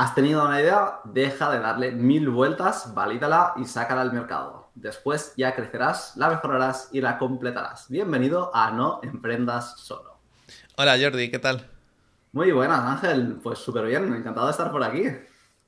Has tenido una idea, deja de darle mil vueltas, valídala y sácala al mercado. Después ya crecerás, la mejorarás y la completarás. Bienvenido a No Emprendas Solo. Hola Jordi, ¿qué tal? Muy buenas, Ángel. Pues súper bien, encantado de estar por aquí.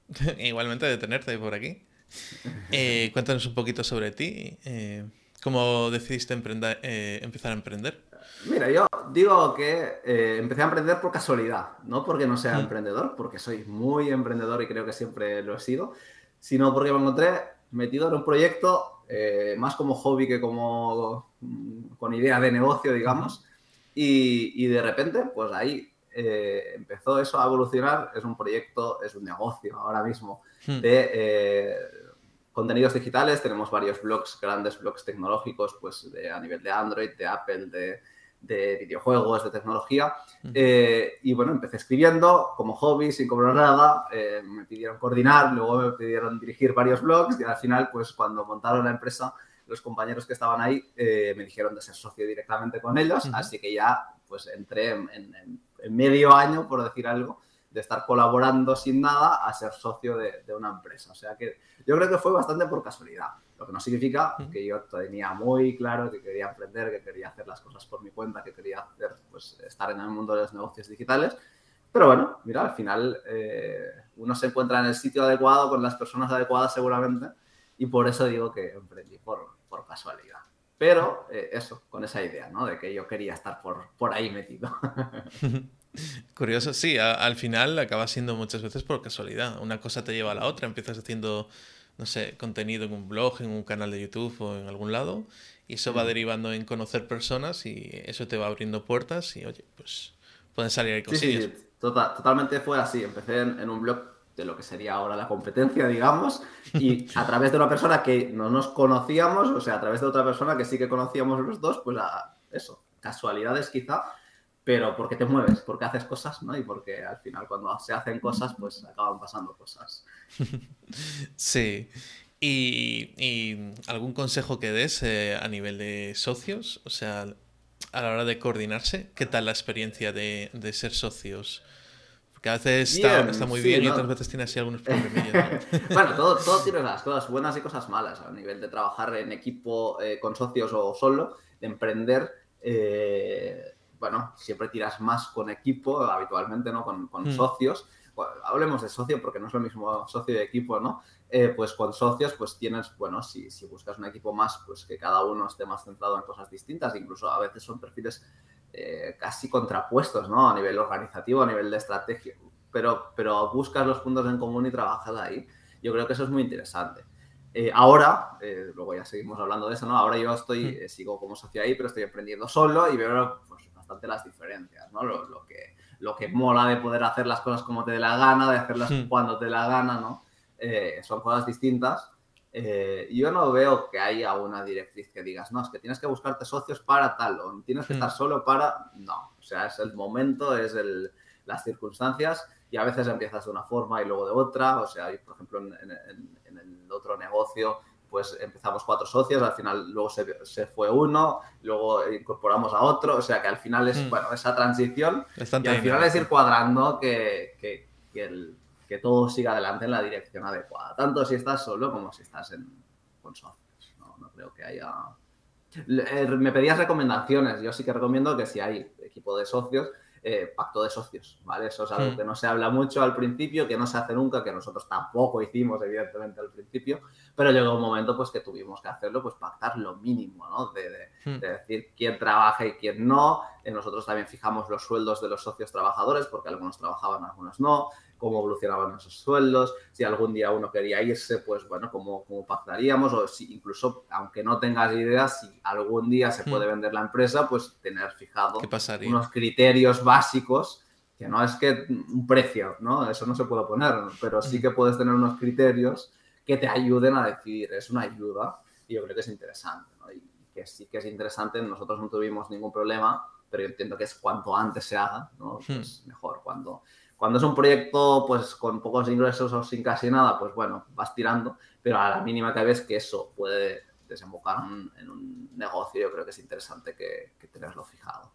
Igualmente de tenerte por aquí. Eh, cuéntanos un poquito sobre ti. Eh, ¿Cómo decidiste eh, empezar a emprender? Mira, yo digo que eh, empecé a emprender por casualidad, no porque no sea emprendedor, porque soy muy emprendedor y creo que siempre lo he sido, sino porque me encontré metido en un proyecto eh, más como hobby que como mm, con idea de negocio, digamos, y, de repente, pues ahí eh, empezó eso a evolucionar, es un proyecto, es un negocio ahora mismo hmm. de contenidos digitales, tenemos varios blogs, grandes blogs tecnológicos, pues de, a nivel de Android, de Apple, de de videojuegos, de tecnología. Eh, y bueno, empecé escribiendo como hobby, sin cobrar nada. Eh, me pidieron coordinar, luego me pidieron dirigir varios blogs y al final, pues cuando montaron la empresa, los compañeros que estaban ahí eh, me dijeron de ser socio directamente con ellos. Así que ya, pues entré en, medio año, por decir algo, de estar colaborando sin nada a ser socio de, de una empresa. O sea que yo creo que fue bastante por casualidad. Lo que no significa que yo tenía muy claro que quería emprender, que quería hacer las cosas por mi cuenta, que quería hacer, pues, estar en el mundo de los negocios digitales. Pero bueno, mira, al final eh, uno se encuentra en el sitio adecuado, con las personas adecuadas seguramente, y por eso digo que emprendí por, por casualidad. Pero eh, eso, con esa idea, ¿no? De que yo quería estar por, por ahí metido. Curioso, sí, al final acaba siendo muchas veces por casualidad. Una cosa te lleva a la otra, empiezas haciendo no sé, contenido en un blog, en un canal de YouTube o en algún lado, y eso va derivando en conocer personas y eso te va abriendo puertas y, oye, pues pueden salir ahí cosillas. Sí, sí, tota-, totalmente fue así. Empecé en, un blog de lo que sería ahora la competencia, digamos, y a través de una persona que no nos conocíamos, o sea, a través de otra persona que sí que conocíamos los dos, pues a eso, casualidades quizá, pero porque te mueves, porque haces cosas, ¿no? Y porque al final cuando se hacen cosas, pues acaban pasando cosas. Sí. ¿Y, algún consejo que des eh, a nivel de socios? O sea, a la hora de coordinarse, ¿qué tal la experiencia de, ser socios? Porque a veces está, muy bien y otras veces tiene así algunos problemillas. bueno, todo, todo, tiene las cosas buenas y cosas malas. A nivel de trabajar en equipo eh, con socios o solo, de emprender, eh, bueno, siempre tiras más con equipo, habitualmente, ¿no? Con, con mm. socios. hablemos de socio porque no es lo mismo socio y equipo, ¿no? Eh, pues con socios, pues tienes, bueno, si, si, buscas un equipo más, pues que cada uno esté más centrado en cosas distintas, incluso a veces son perfiles eh, casi contrapuestos, ¿no? A nivel organizativo, a nivel de estrategia, pero, pero buscas los puntos en común y trabajas ahí. Yo creo que eso es muy interesante. Eh, ahora, luego ya seguimos hablando de eso, ¿no? Ahora yo estoy, mm. sigo como socio ahí, pero estoy emprendiendo solo y veo pues, las diferencias, ¿no? Lo, que, lo que mola de poder hacer las cosas como te dé la gana, de hacerlas hmm. cuando te dé la gana, ¿no? Eh, son cosas distintas. Eh, yo no veo que haya una directriz que digas, no, es que tienes que buscarte socios para tal, o tienes que hmm. estar solo para... No, o sea, es el momento, es el, las circunstancias y a veces empiezas de una forma y luego de otra. O sea, por ejemplo, en, en el otro negocio pues empezamos cuatro socios, al final luego se, fue uno, luego incorporamos a otro, o sea que al final es, mm. bueno, esa transición y al final es ir cuadrando que, que, que, todo siga adelante en la dirección adecuada, tanto si estás solo como si estás en, con socios, no, no creo que haya... Eh, me pedías recomendaciones, yo sí que recomiendo que si hay equipo de socios, eh, pacto de socios, ¿vale? Eso es algo hmm. que no se habla mucho al principio, que no se hace nunca, que nosotros tampoco hicimos, evidentemente, al principio, pero llegó un momento pues que tuvimos que hacerlo, pues pactar lo mínimo, ¿no? De, hmm. decir quién trabaja y quién no. Eh, nosotros también fijamos los sueldos de los socios trabajadores, porque algunos trabajaban, algunos no cómo evolucionaban esos sueldos, si algún día uno quería irse, pues bueno, cómo, cómo pactaríamos, o si incluso, aunque no tengas ideas, si algún día se puede hmm. vender la empresa, pues tener fijado unos criterios básicos, que no es que un precio, ¿no? Eso no se puede poner, pero sí hmm. que puedes tener unos criterios que te ayuden a decidir, es una ayuda y yo creo que es interesante, ¿no? Y que sí que es interesante, nosotros no tuvimos ningún problema, pero yo entiendo que es cuanto antes se haga, ¿no? Pues mejor, cuando cuando es un proyecto pues con pocos ingresos o sin casi nada, pues bueno, vas tirando, pero a la mínima que ves que eso puede desembocar en un negocio, yo creo que es interesante que, tenerlo fijado.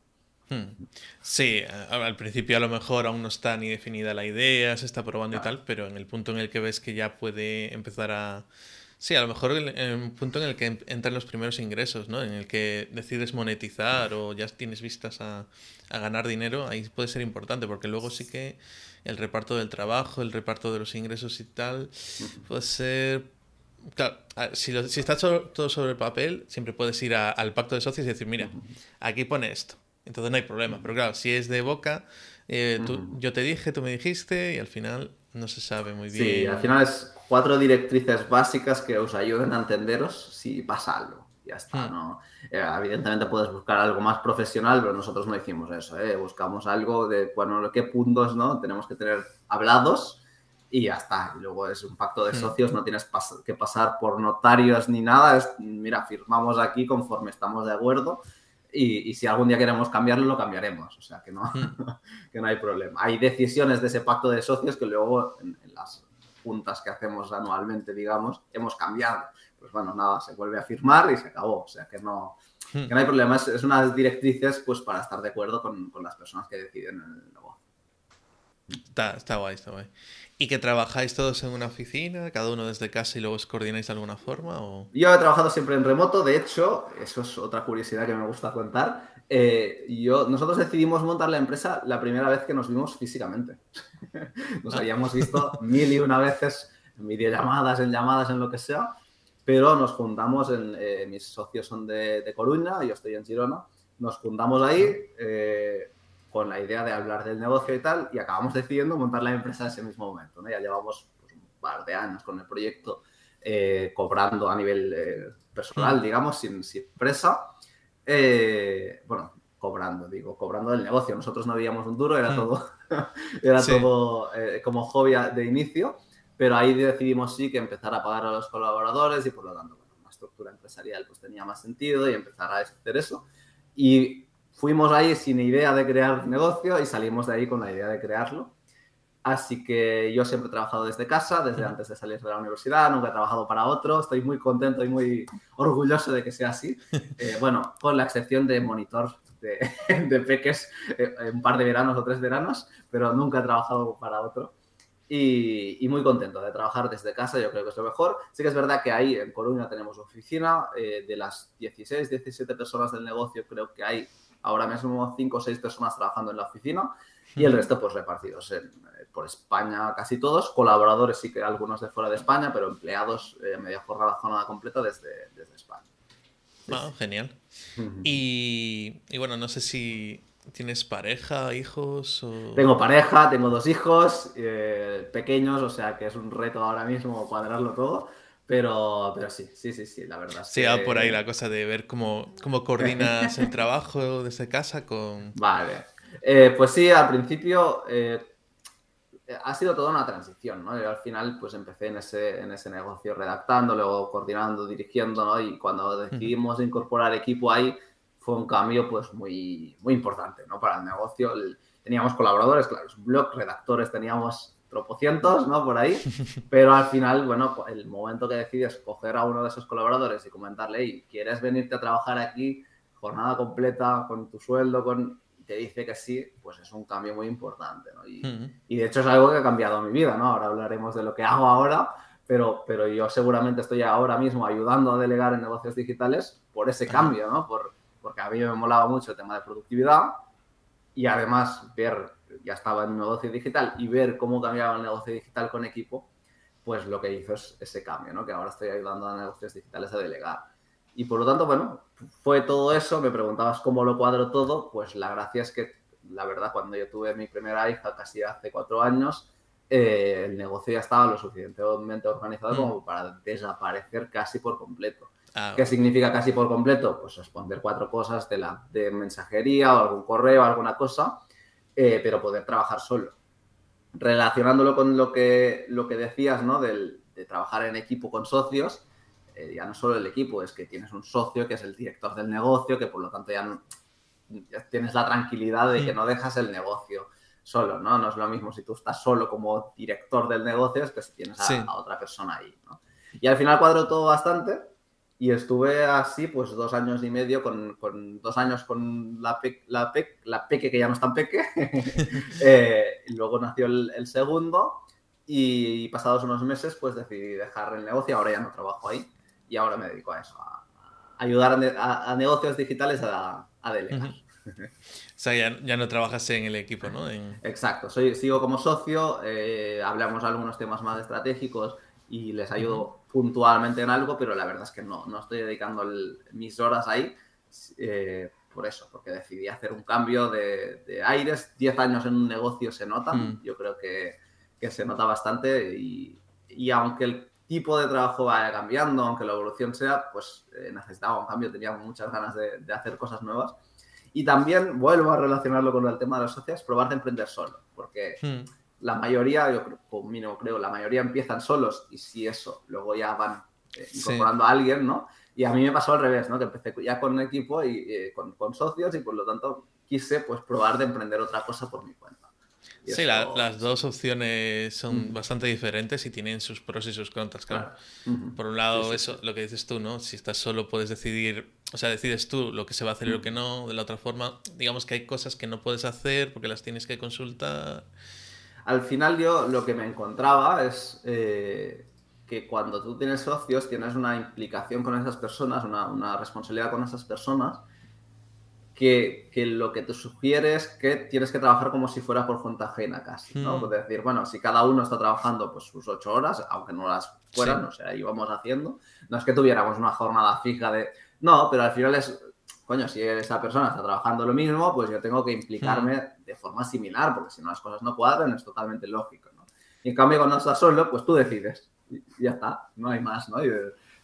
Hmm. Sí, al principio a lo mejor aún no está ni definida la idea, se está probando y tal, pero en el punto en el que ves que ya puede empezar a... Sí, a lo mejor en el punto en el que entran los primeros ingresos, ¿no? En el que decides monetizar o ya tienes vistas a, a ganar dinero, ahí puede ser importante, porque luego sí que el reparto del trabajo, el reparto de los ingresos y tal, puede ser Claro, si, si está todo sobre el papel, siempre puedes ir al pacto de socios y decir, mira, aquí pone esto. Entonces no hay problema. Pero claro, si es de boca, eh, yo te dije, tú me dijiste y al final no se sabe muy bien. Sí, al final es cuatro directrices básicas que os ayuden a entenderos si pasa algo. Ya está, hmm. ¿no? Eh, evidentemente puedes buscar algo más profesional, pero nosotros no hicimos eso, ¿eh? Buscamos algo de, bueno, qué puntos, ¿no? Tenemos que tener hablados y ya está. Y luego es un pacto de hmm. socios, no tienes que pasar por notarios ni nada. Es, mira, firmamos aquí conforme estamos de acuerdo y, si algún día queremos cambiarlo, lo cambiaremos. O sea, que no, hmm. que no hay problema. Hay decisiones de ese pacto de socios que luego en, las juntas que hacemos anualmente, digamos, hemos cambiado. Pues bueno, nada, se vuelve a firmar y se acabó. O sea, que no, hmm. que no hay problema. Es, es, unas directrices pues para estar de acuerdo con, con las personas que deciden el negocio. Está, está guay, está guay. ¿Y que trabajáis todos en una oficina, cada uno desde casa y luego os coordináis de alguna forma? O... Yo he trabajado siempre en remoto, de hecho, eso es otra curiosidad que me gusta contar. Eh, yo, nosotros decidimos montar la empresa la primera vez que nos vimos físicamente. nos habíamos visto mil y una veces en videollamadas, en llamadas, en lo que sea, pero nos juntamos, en, eh, mis socios son de, de, Coruña, yo estoy en Girona, nos juntamos ahí. Eh, con la idea de hablar del negocio y tal, y acabamos decidiendo montar la empresa en ese mismo momento. ¿no? Ya llevamos pues, un par de años con el proyecto eh, cobrando a nivel eh, personal, mm. digamos, sin, empresa. Eh, bueno, cobrando, digo, cobrando del negocio. Nosotros no veíamos un duro, era mm. todo, era todo como hobby de inicio, pero ahí decidimos sí que empezar a pagar a los colaboradores y por lo tanto, bueno, una estructura empresarial pues tenía más sentido y empezar a hacer eso. Y fuimos ahí sin idea de crear negocio y salimos de ahí con la idea de crearlo. Así que yo siempre he trabajado desde casa, desde antes de salir de la universidad, nunca he trabajado para otro, estoy muy contento y muy orgulloso de que sea así. Eh, bueno, con la excepción de monitor de, de peques eh, un par de veranos o tres veranos, pero nunca he trabajado para otro. Y, y, muy contento de trabajar desde casa, yo creo que es lo mejor. Sí que es verdad que ahí en Coruña tenemos oficina, eh, de las 16, 17 personas del negocio creo que hay ahora mismo cinco o seis personas trabajando en la oficina y el resto pues repartidos eh, por España casi todos, colaboradores sí que algunos de fuera de España, pero empleados eh, media jornada, jornada completa desde, desde España. Ah, genial. y, bueno, no sé si tienes pareja, hijos o... Tengo pareja, tengo dos hijos eh, pequeños, o sea que es un reto ahora mismo cuadrarlo todo. Pero, pero sí, sí, sí, sí, la verdad. Sí, va por ahí la cosa de ver cómo, cómo coordinas el trabajo desde casa con... Vale. Eh, pues sí, al principio eh, ha sido toda una transición, ¿no? Yo al final pues empecé en ese, en ese negocio redactando, luego coordinando, dirigiendo, ¿no? Y cuando decidimos incorporar equipo ahí fue un cambio pues muy, muy importante, ¿no? Para el negocio. teníamos colaboradores, claro, es un blog, redactores, teníamos tropocientos, ¿no? Por ahí. Pero al final, bueno, el momento que decides coger a uno de esos colaboradores y comentarle, hey, ¿quieres venirte a trabajar aquí jornada completa con tu sueldo? con te dice que sí, pues es un cambio muy importante, ¿no? Y, y, de hecho es algo que ha cambiado mi vida, ¿no? Ahora hablaremos de lo que hago ahora, pero, pero yo seguramente estoy ahora mismo ayudando a delegar en negocios digitales por ese cambio, ¿no? Por, porque a mí me molaba mucho el tema de productividad y además ver ya estaba en un negocio digital y ver cómo cambiaba el negocio digital con equipo, pues lo que hizo es ese cambio, ¿no? Que ahora estoy ayudando a negocios digitales a delegar. Y por lo tanto, bueno, fue todo eso, me preguntabas cómo lo cuadro todo, pues la gracia es que, la verdad, cuando yo tuve mi primera hija, casi hace cuatro años, eh, el negocio ya estaba lo suficientemente organizado mm. como para desaparecer casi por completo. Ah, ¿Qué significa casi por completo? Pues responder cuatro cosas de, la, de mensajería o algún correo, alguna cosa, eh, pero poder trabajar solo. Relacionándolo con lo que, lo que decías, ¿no? de trabajar en equipo con socios, eh, ya no solo el equipo, es que tienes un socio que es el director del negocio, que por lo tanto ya, tienes la tranquilidad de que no dejas el negocio solo, ¿no? No es lo mismo si tú estás solo como director del negocio, es que si tienes a, otra persona ahí, ¿no? Y al final cuadro todo bastante Y estuve así, pues dos años y medio, con, dos años con la, la, la peque, que ya no es tan peque. eh, y luego nació el, segundo. Y pasados unos meses, pues decidí dejar el negocio. Ahora ya no trabajo ahí. Y ahora me dedico a eso, a, ayudar a, negocios digitales a, a delegar. O sea, ya, no trabajas en el equipo, ¿no? Exacto, Soy, sigo como socio, eh, hablamos algunos temas más estratégicos y les ayudo puntualmente en algo, pero la verdad es que no, no estoy dedicando mis horas ahí eh, por eso, porque decidí hacer un cambio de, aires. Diez años en un negocio se notan, yo creo que, que, se nota bastante y, y, aunque el tipo de trabajo vaya cambiando, aunque la evolución sea, pues eh, necesitaba un cambio, tenía muchas ganas de, de hacer cosas nuevas. Y también vuelvo a relacionarlo con el tema de las socias, probar de emprender solo, porque hmm. la mayoría, yo creo, por mí no creo, la mayoría empiezan solos y si eso, luego ya van eh, incorporando a alguien, ¿no? Y a mí me pasó al revés, ¿no? Que empecé ya con un equipo y eh, con, con, socios y por lo tanto quise pues probar de emprender otra cosa por mi cuenta sí, las dos opciones son bastante diferentes y tienen sus pros y sus contras, claro. Por un lado, eso, lo que dices tú, ¿no? Si estás solo puedes decidir, o sea, decides tú lo que se va a hacer y lo que no. De la otra forma, digamos que hay cosas que no puedes hacer porque las tienes que consultar. Al final yo lo que me encontraba es eh, que cuando tú tienes socios tienes una implicación con esas personas, una, una responsabilidad con esas personas que, lo que te sugiere es que tienes que trabajar como si fuera por cuenta ajena casi, ¿no? Hmm. decir, bueno, si cada uno está trabajando pues sus ocho horas, aunque no las fueran, o sea, íbamos haciendo, no es que tuviéramos una jornada fija de, no, pero al final es, coño, si esa persona está trabajando lo mismo, pues yo tengo que implicarme hmm. de forma similar, porque si no las cosas no cuadran, es totalmente lógico, ¿no? Y en cambio cuando estás solo, pues tú decides, y ya está, no hay más, ¿no?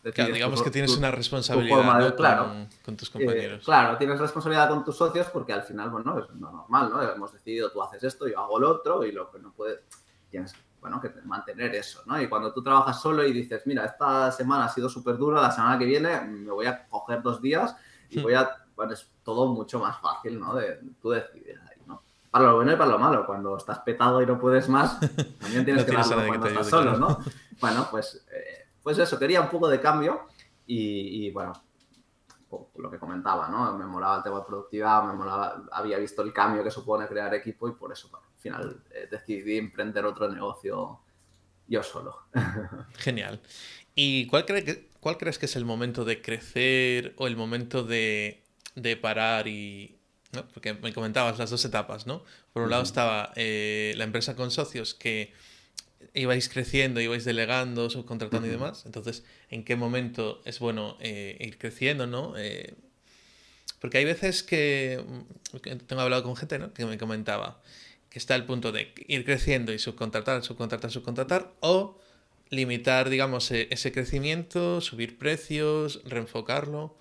Digamos que tienes una responsabilidad claro, con, tus compañeros. Eh, claro, tienes responsabilidad con tus socios porque al final, bueno, es normal, ¿no? Hemos decidido tú haces esto, yo hago lo otro y lo que no puedes, tienes bueno, que mantener eso, ¿no? Y cuando tú trabajas solo y dices, mira, esta semana ha sido súper dura, la semana que viene me voy a coger dos días y hmm. voy a, bueno, es todo mucho más fácil, ¿no? De, tú decides ahí, ¿no? Para lo bueno y para lo malo, cuando estás petado y no puedes más, también tienes que darlo cuando estás solo, ¿no? Bueno, pues... Eh, pues eso, quería un poco de cambio y, bueno, lo que comentaba, ¿no? Me molaba el tema de productividad, me molaba, había visto el cambio que supone crear equipo y por eso, al final, eh, decidí emprender otro negocio yo solo. Genial. ¿Y cuál, que, cuál crees que es el momento de crecer o el momento de, parar y, Porque me comentabas las dos etapas, ¿no? Por un lado estaba eh, la empresa con socios que ibais creciendo, ibais delegando, subcontratando y demás. Entonces, ¿en qué momento es bueno eh, ir creciendo, no? Eh, porque hay veces que, tengo hablado con gente ¿no? que me comentaba que está el punto de ir creciendo y subcontratar, subcontratar, subcontratar, o limitar, digamos, e, ese crecimiento, subir precios, reenfocarlo.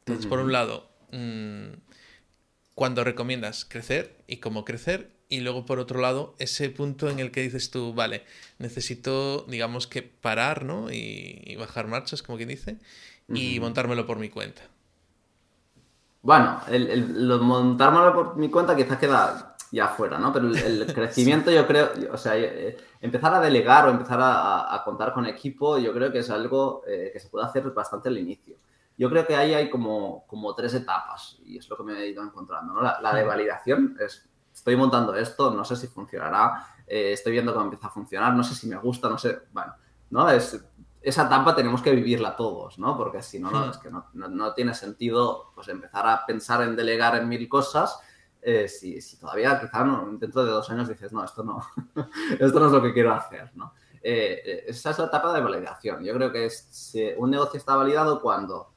Entonces, por un lado, mm, cuando recomiendas crecer y cómo crecer, y luego por otro lado ese punto en el que dices tú, vale, necesito digamos que parar, ¿no? Y, bajar marchas, como quien dice, y montármelo por mi cuenta. Bueno, el, montármelo por mi cuenta quizás queda ya fuera, ¿no? Pero el, crecimiento yo creo, o sea, eh, empezar a delegar o empezar a, contar con equipo, yo creo que es algo eh, que se puede hacer bastante al inicio. Yo creo que ahí hay como, como tres etapas y es lo que me he ido encontrando, ¿no? La, la de validación es estoy montando esto, no sé si funcionará, eh, estoy viendo cómo empieza a funcionar, no sé si me gusta, no sé, bueno, ¿no? Es, esa etapa tenemos que vivirla todos, ¿no? Porque si no, no es que no, no, tiene sentido pues, empezar a pensar en delegar en mil cosas eh, si, si, todavía quizá dentro de dos años dices, no, esto no, esto no es lo que quiero hacer, ¿no? Eh, esa es la etapa de validación. Yo creo que es, un negocio está validado cuando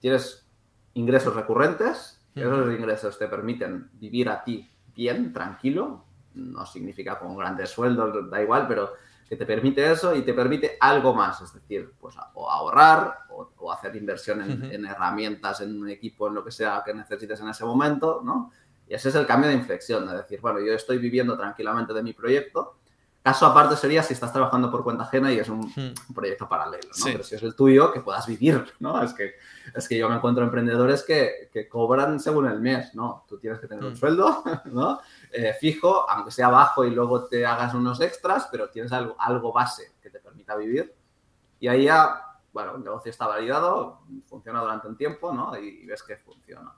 tienes ingresos recurrentes, esos ingresos te permiten vivir a ti bien, tranquilo, no significa con grandes sueldos, da igual, pero que te permite eso y te permite algo más, es decir, pues o ahorrar o, hacer inversión en, herramientas, en un equipo, en lo que sea que necesites en ese momento, ¿no? Y ese es el cambio de inflexión, de decir, bueno, yo estoy viviendo tranquilamente de mi proyecto, Caso aparte sería si estás trabajando por cuenta ajena y es un, hmm. proyecto paralelo, ¿no? Pero si es el tuyo, que puedas vivir, ¿no? Es que, es que yo me encuentro emprendedores que, que cobran según el mes, ¿no? Tú tienes que tener un hmm. sueldo, ¿no? Eh, fijo, aunque sea bajo y luego te hagas unos extras, pero tienes algo, algo base que te permita vivir. Y ahí ya, bueno, el negocio está validado, funciona durante un tiempo, ¿no? Y, ves que funciona.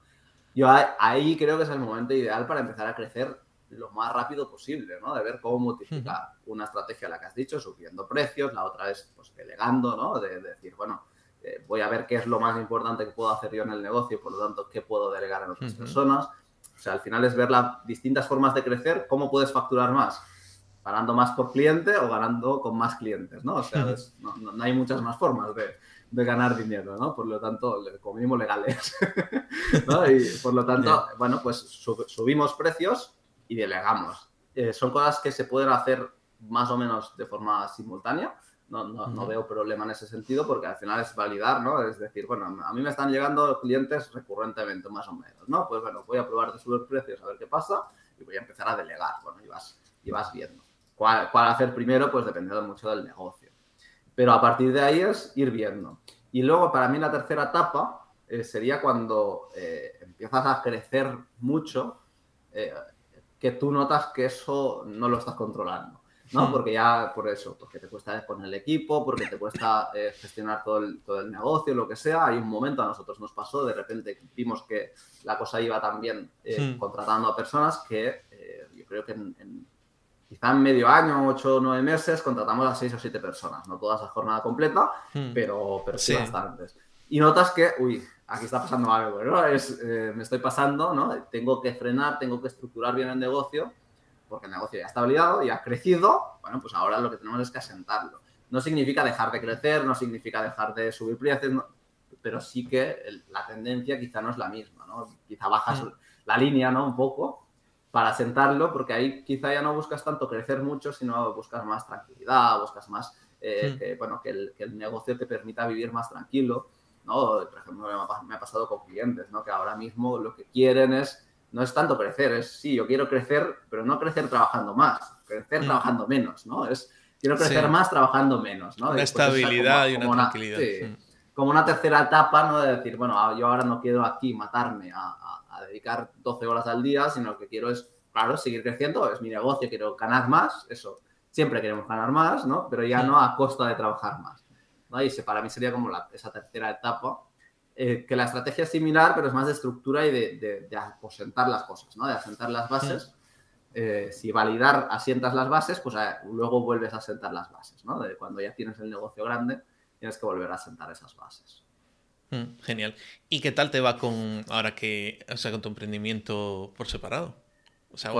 Yo ahí creo que es el momento ideal para empezar a crecer lo más rápido posible, ¿no? De ver cómo multiplicar una estrategia, la que has dicho, subiendo precios, la otra es, pues, delegando, ¿no? De, decir, bueno, eh, voy a ver qué es lo más importante que puedo hacer yo en el negocio, por lo tanto, qué puedo delegar a otras personas. O sea, al final es ver las distintas formas de crecer, cómo puedes facturar más ganando más por cliente o ganando con más clientes, ¿no? O sea, no, hay muchas más formas de, ganar dinero, ¿no? Por lo tanto, como mínimo legales, ¿no? Y por lo tanto, bueno, pues subimos precios y delegamos. Eh, son cosas que se pueden hacer más o menos de forma simultánea. No, no, veo problema en ese sentido porque al final es validar, ¿no? Es decir, bueno, a mí me están llegando clientes recurrentemente, más o menos, ¿no? Pues bueno, voy a probar de subir precios a ver qué pasa y voy a empezar a delegar, bueno, y vas, y vas viendo. ¿Cuál, hacer primero? Pues depende mucho del negocio. Pero a partir de ahí es ir viendo. Y luego, para mí, la tercera etapa eh, sería cuando eh, empiezas a crecer mucho, eh, que tú notas que eso no lo estás controlando. ¿no? Hmm. Porque ya, por eso, porque te cuesta poner el equipo, porque te cuesta gestionar todo el, todo el negocio, lo que sea. Hay un momento, a nosotros nos pasó, de repente vimos que la cosa iba también hmm. contratando a personas que yo creo que en quizá en medio año, ocho o nueve meses, contratamos a seis o siete personas, no todas a jornada completa, hmm. pero, pero sí, bastantes. Y notas que, uy, aquí está pasando algo, ¿no? Es, eh, me estoy pasando, ¿no? Tengo que frenar, tengo que estructurar bien el negocio, porque el negocio ya está validado, y ha crecido, bueno, pues ahora lo que tenemos es que asentarlo. No significa dejar de crecer, no significa dejar de subir precios, pero sí que la tendencia quizá no es la misma, ¿no? Quizá bajas la línea, ¿no? Un poco, para sentarlo, porque ahí quizá ya no buscas tanto crecer mucho, sino buscas más tranquilidad, buscas más, eh, hmm. que, bueno, que el, que el, negocio te permita vivir más tranquilo, ¿no? Por ejemplo, me ha, pasado con clientes, ¿no? Que ahora mismo lo que quieren es, no es tanto crecer, es, sí, yo quiero crecer, pero no crecer trabajando más, crecer hmm. trabajando menos, ¿no? Es, quiero crecer más trabajando menos, ¿no? Una estabilidad y una tranquilidad. Hmm. Como una tercera etapa, ¿no? De decir, bueno, yo ahora no quiero aquí matarme a dedicar 12 horas al día, sino que quiero es, claro, seguir creciendo, es mi negocio, quiero ganar más, eso, siempre queremos ganar más, ¿no? Pero ya no a costa de trabajar más. ¿No? Y para mí sería como esa tercera etapa, eh, que la estrategia es similar, pero es más de estructura y de, de, aposentar las cosas, ¿no? De asentar las bases. Eh, si validar asientas las bases, pues eh, luego vuelves a asentar las bases, ¿no? De cuando ya tienes el negocio grande, tienes que volver a asentar esas bases. Mm, genial. ¿Y qué tal te va con ahora que, o sea, con tu emprendimiento por separado? O sea,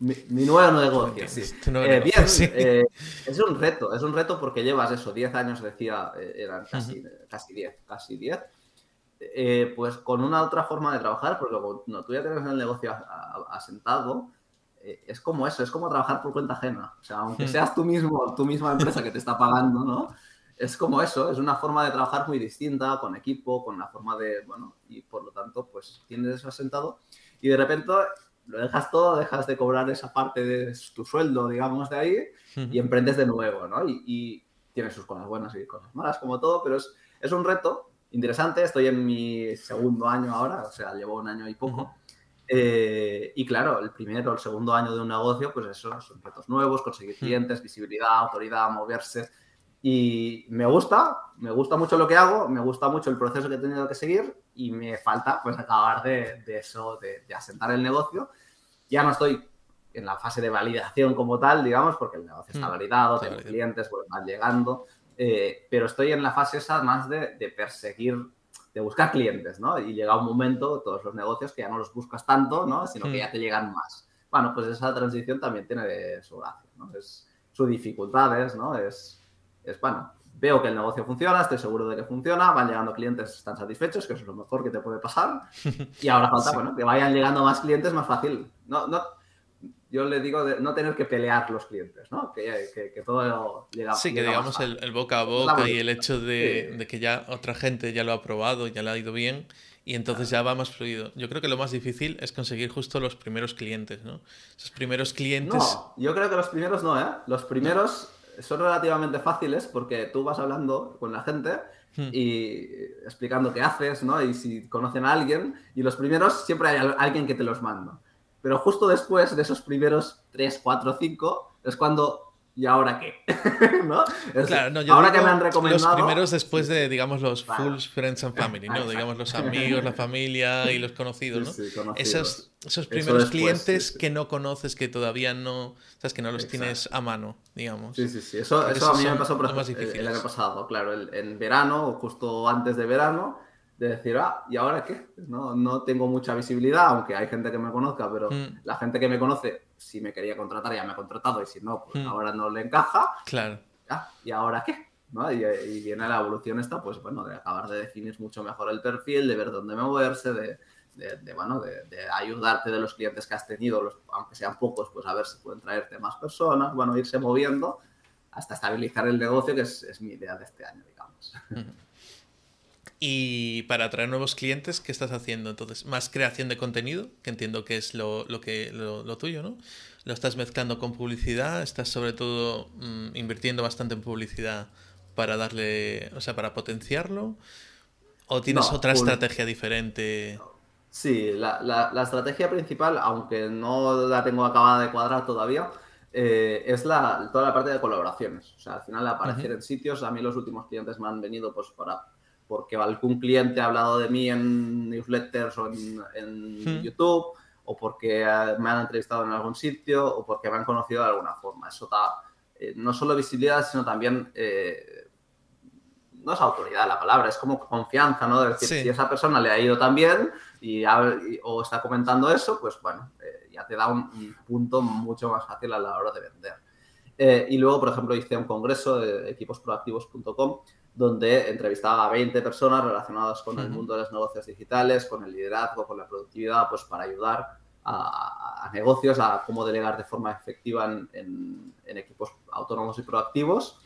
mi, nuevo negocio, sí. Eh, bien, eh, es un reto, es un reto porque llevas eso, 10 años decía, eh, eran casi, casi 10, casi 10. pues con una otra forma de trabajar, porque cuando tú ya tienes el negocio asentado, es como eso, es como trabajar por cuenta ajena. O sea, aunque seas tú mismo, tu misma empresa que te está pagando, ¿no? es como eso, es una forma de trabajar muy distinta, con equipo, con la forma de, bueno, y por lo tanto, pues tienes eso asentado y de repente lo dejas todo, dejas de cobrar esa parte de tu sueldo, digamos, de ahí y emprendes de nuevo, ¿no? Y, y tiene sus cosas buenas y cosas malas, como todo, pero es, es un reto interesante. Estoy en mi segundo año ahora, o sea, llevo un año y poco. Eh, y claro, el primero o el segundo año de un negocio, pues eso, son retos nuevos, conseguir clientes, visibilidad, autoridad, moverse y me gusta, me gusta mucho lo que hago, me gusta mucho el proceso que he tenido que seguir y me falta pues acabar de, eso, de, asentar el negocio. Ya no estoy en la fase de validación como tal, digamos, porque el negocio está mm, validado, tengo clientes, pues van llegando, eh, pero estoy en la fase esa más de, perseguir, de buscar clientes, ¿no? Y llega un momento, todos los negocios, que ya no los buscas tanto, ¿no? Sino que mm. ya te llegan más. Bueno, pues esa transición también tiene su gracia, ¿no? Es sus dificultades, ¿no? Es es, bueno, veo que el negocio funciona, estoy seguro de que funciona, van llegando clientes, están satisfechos, que eso es lo mejor que te puede pasar. Y ahora falta, bueno, que vayan llegando más clientes más fácil. No, no, yo le digo de no tener que pelear los clientes, ¿no? Que, que, todo llega Sí, que digamos el, boca a boca y el hecho de, de, que ya otra gente ya lo ha probado, ya le ha ido bien y entonces ya va más fluido. Yo creo que lo más difícil es conseguir justo los primeros clientes, ¿no? Esos primeros clientes... No, yo creo que los primeros no, ¿eh? Los primeros son relativamente fáciles porque tú vas hablando con la gente hmm. y explicando qué haces, ¿no? Y si conocen a alguien, y los primeros siempre hay alguien que te los manda. Pero justo después de esos primeros 3, 4, 5 es cuando ¿y ahora qué? ¿No? claro, no, yo ahora que me han recomendado... Los primeros después de, digamos, los full friends and family, ¿no? digamos, los amigos, la familia y los conocidos, ¿no? Sí, Esos, esos primeros clientes que no conoces, que todavía no, sabes, que no los tienes a mano, digamos. Sí, sí, sí. Eso, eso a mí me pasó por ejemplo, el, año pasado, claro, en verano o justo antes de verano de decir, ah, ¿y ahora qué? No, no tengo mucha visibilidad, aunque hay gente que me conozca, pero mm. la gente que me conoce, si me quería contratar, ya me ha contratado, y si no, pues mm. ahora no le encaja. Claro. ¿Y ahora qué? ¿No? Y, viene la evolución esta, pues bueno, de acabar de definir mucho mejor el perfil, de ver dónde moverse, de, de, bueno, de, ayudarte de los clientes que has tenido, los, aunque sean pocos, pues a ver si pueden traerte más personas, bueno, irse moviendo hasta estabilizar el negocio, que es, es mi idea de este año, digamos. Y para atraer nuevos clientes, ¿qué estás haciendo? Entonces, más creación de contenido, que entiendo que es lo, que, lo, tuyo, ¿no? Lo estás mezclando con publicidad, estás sobre todo mm, invirtiendo bastante en publicidad para darle, o sea, para potenciarlo, o tienes otra estrategia diferente. Sí, la, la, estrategia principal, aunque no la tengo acabada de cuadrar todavía, eh, es la, toda la parte de colaboraciones. O sea, al final aparecer en sitios, a mí los últimos clientes me han venido pues para porque algún cliente ha hablado de mí en newsletters o en. YouTube, o porque eh, me han entrevistado en algún sitio, o porque me han conocido de alguna forma. Eso da eh, no solo visibilidad, sino también, eh, no es autoridad la palabra, es como confianza, ¿no? De decir, si esa persona le ha ido tan bien y, o está comentando eso, pues bueno, ya te da un, punto mucho más fácil a la hora de vender. y luego, por ejemplo, hice un congreso de equiposproactivos.com donde entrevistaba a 20 personas relacionadas con el mundo de los negocios digitales, con el liderazgo, con la productividad, pues para ayudar a, negocios a cómo delegar de forma efectiva en, equipos autónomos y proactivos.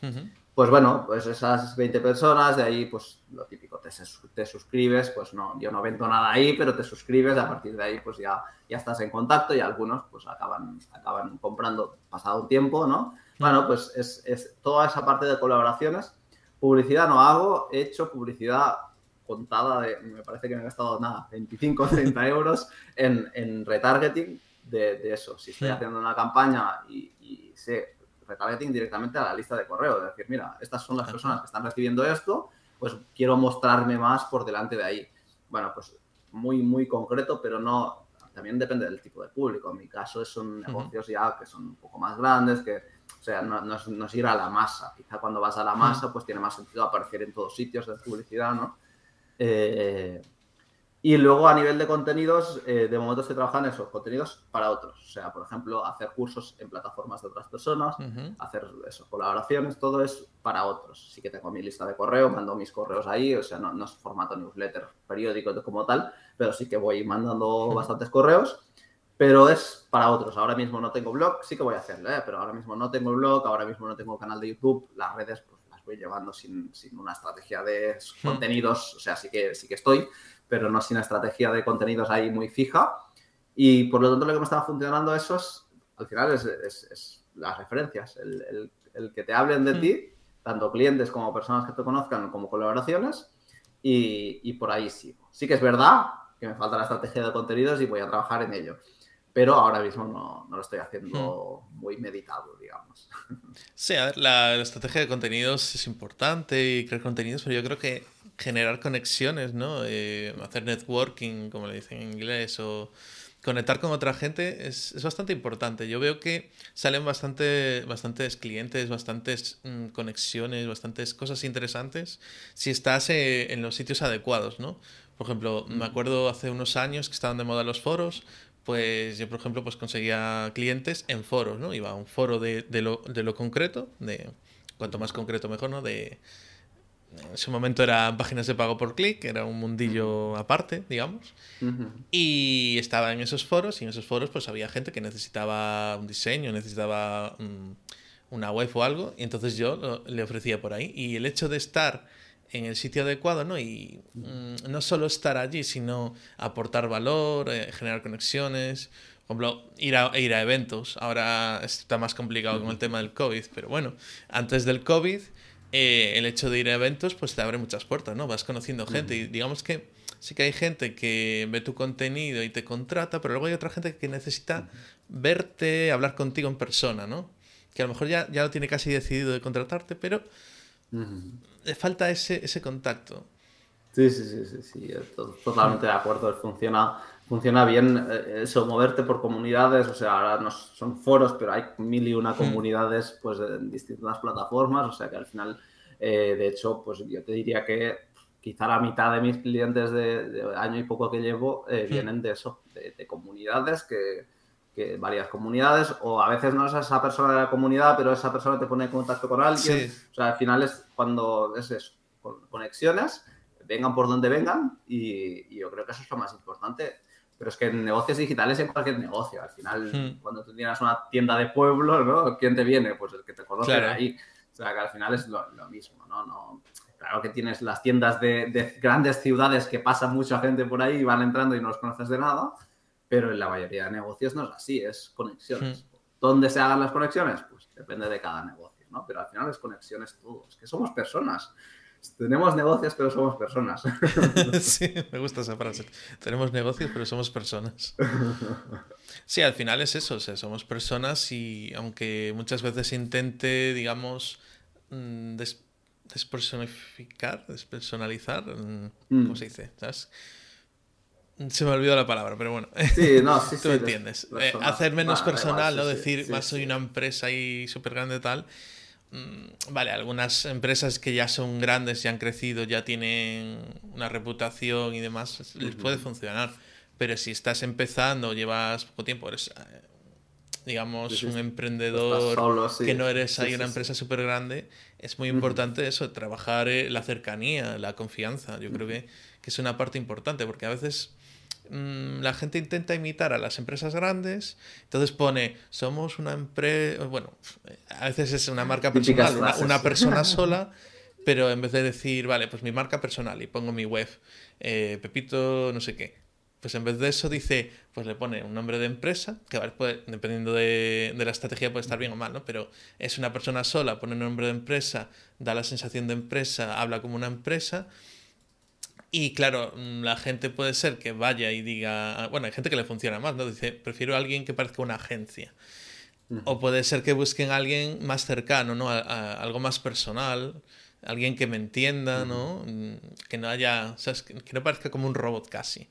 Pues bueno, pues esas 20 personas, de ahí pues lo típico, te, te, suscribes, pues no, yo no vendo nada ahí, pero te suscribes, a partir de ahí pues ya, ya estás en contacto y algunos pues acaban, acaban comprando pasado un tiempo, ¿no? Bueno, pues es, es toda esa parte de colaboraciones Publicidad no hago, he hecho publicidad contada de, me parece que me he gastado nada, 25 o 30 euros en, retargeting de, eso. Si estoy haciendo una campaña y, sé retargeting directamente a la lista de correo, de decir, mira, estas son las personas que están recibiendo esto, pues quiero mostrarme más por delante de ahí. Bueno, pues muy, muy concreto, pero no, también depende del tipo de público. En mi caso son negocios ya que son un poco más grandes, que o sea, no, es, ir a la masa. Quizá cuando vas a la masa, pues tiene más sentido aparecer en todos sitios de publicidad, ¿no? Eh, y luego a nivel de contenidos, eh, de momento se trabajan esos contenidos para otros. O sea, por ejemplo, hacer cursos en plataformas de otras personas, hacer eso, colaboraciones, todo es para otros. Sí que tengo mi lista de correo, mando mis correos ahí, o sea, no, no es formato newsletter periódico como tal, pero sí que voy mandando bastantes correos pero es para otros. Ahora mismo no tengo blog, sí que voy a hacerlo, ¿eh? pero ahora mismo no tengo blog, ahora mismo no tengo canal de YouTube, las redes pues las voy llevando sin, sin una estrategia de hmm. contenidos, o sea, sí que, sí que estoy, pero no sin una estrategia de contenidos ahí muy fija. Y por lo tanto lo que me estaba funcionando eso es, al final, es, es, las referencias, el, el, el, que te hablen de hmm. ti, tanto clientes como personas que te conozcan, como colaboraciones, y, y por ahí sigo. Sí que es verdad que me falta la estrategia de contenidos y voy a trabajar en ello pero ahora mismo no, no lo estoy haciendo hmm. muy meditado, digamos. Sí, a ver, la, estrategia de contenidos es importante y crear contenidos, pero yo creo que generar conexiones, ¿no? Eh, hacer networking, como le dicen en inglés, o conectar con otra gente es, es bastante importante. Yo veo que salen bastante, bastantes clientes, bastantes mm, conexiones, bastantes cosas interesantes si estás eh, en los sitios adecuados, ¿no? Por ejemplo, me mm. acuerdo hace unos años que estaban de moda los foros, pues yo, por ejemplo, pues conseguía clientes en foros, ¿no? Iba a un foro de, de, lo, de lo concreto, de cuanto más concreto mejor, ¿no? De, en ese momento eran páginas de pago por clic, era un mundillo aparte, digamos. Y estaba en esos foros y en esos foros pues había gente que necesitaba un diseño, necesitaba una web o algo, y entonces yo le ofrecía por ahí. Y el hecho de estar en el sitio adecuado, ¿no? Y mm, no solo estar allí, sino aportar valor, eh, generar conexiones. Por ejemplo, ir a, ir a eventos. Ahora está más complicado con el tema del COVID, pero bueno, antes del COVID, eh, el hecho de ir a eventos, pues te abre muchas puertas, ¿no? Vas conociendo gente y digamos que sí que hay gente que ve tu contenido y te contrata, pero luego hay otra gente que necesita verte, hablar contigo en persona, ¿no? que a lo mejor ya, ya lo tiene casi decidido de contratarte, pero le falta ese, ese contacto. Sí, sí, sí, sí, sí, totalmente de acuerdo. Funciona, funciona bien eh, eso, moverte por comunidades, o sea, ahora no son foros, pero hay mil y una comunidades pues en distintas plataformas, o sea que al final, eh, de hecho, pues yo te diría que quizá la mitad de mis clientes de, año y poco que llevo eh, vienen de eso, de, comunidades, que, varias comunidades, o a veces no es esa persona de la comunidad, pero esa persona te pone en contacto con alguien. O sea, al final es cuando es eso, conexiones, vengan por donde vengan, y yo creo que eso es lo más importante pero es que en negocios digitales, en cualquier negocio, al final, hmm. cuando tú tienes una tienda de pueblo, ¿no? ¿Quién te viene? Pues el que te conoce de ahí. O sea, que al final es lo, mismo, ¿no? ¿no? Claro que tienes las tiendas de, grandes ciudades que pasa mucha gente por ahí y van entrando y no los conoces de nada, pero en la mayoría de negocios no es así, es conexiones. ¿Dónde se hagan las conexiones? Pues depende de cada negocio, ¿no? Pero al final es conexiones todos, que somos personas. Tenemos negocios, pero somos personas. sí, me gusta esa frase. Tenemos negocios, pero somos personas. Sí, al final es eso, o sea, somos personas y aunque muchas veces intente, digamos, mm, despersonificar, despersonalizar, mm, ¿cómo mm. se dice? Se me olvidó la palabra, pero bueno. Sí, no, sí, Tú entiendes. Eh, hacer menos personal, ¿no? Decir, más soy una empresa ahí súper grande tal. Mm, vale, algunas empresas que ya son grandes, ya han crecido, ya tienen una reputación y demás, les puede funcionar. Pero si estás empezando, llevas poco tiempo, eres, eh, digamos, un emprendedor que no eres ahí una empresa súper grande, es muy importante eso, trabajar eh, la cercanía, la confianza. Yo creo que, que es una parte importante, porque a veces Mm, la gente intenta imitar a las empresas grandes, entonces pone, somos una empresa, bueno, a veces es una marca personal, una, persona sola, pero en vez de decir, vale, pues mi marca personal y pongo mi web, eh, Pepito, no sé qué, pues en vez de eso dice, pues le pone un nombre de empresa, que vale, dependiendo de, de, la estrategia puede estar bien o mal, ¿no? Pero es una persona sola, pone un nombre de empresa, da la sensación de empresa, habla como una empresa y claro, mm, la gente puede ser que vaya y diga, bueno, hay gente que le funciona más, ¿no? Dice, prefiero a alguien que parezca una agencia. O puede ser que busquen a alguien más cercano, ¿no? A, algo más personal, alguien que me entienda, ¿no? Mm, que no haya, ¿sabes? Que, no parezca como un robot casi.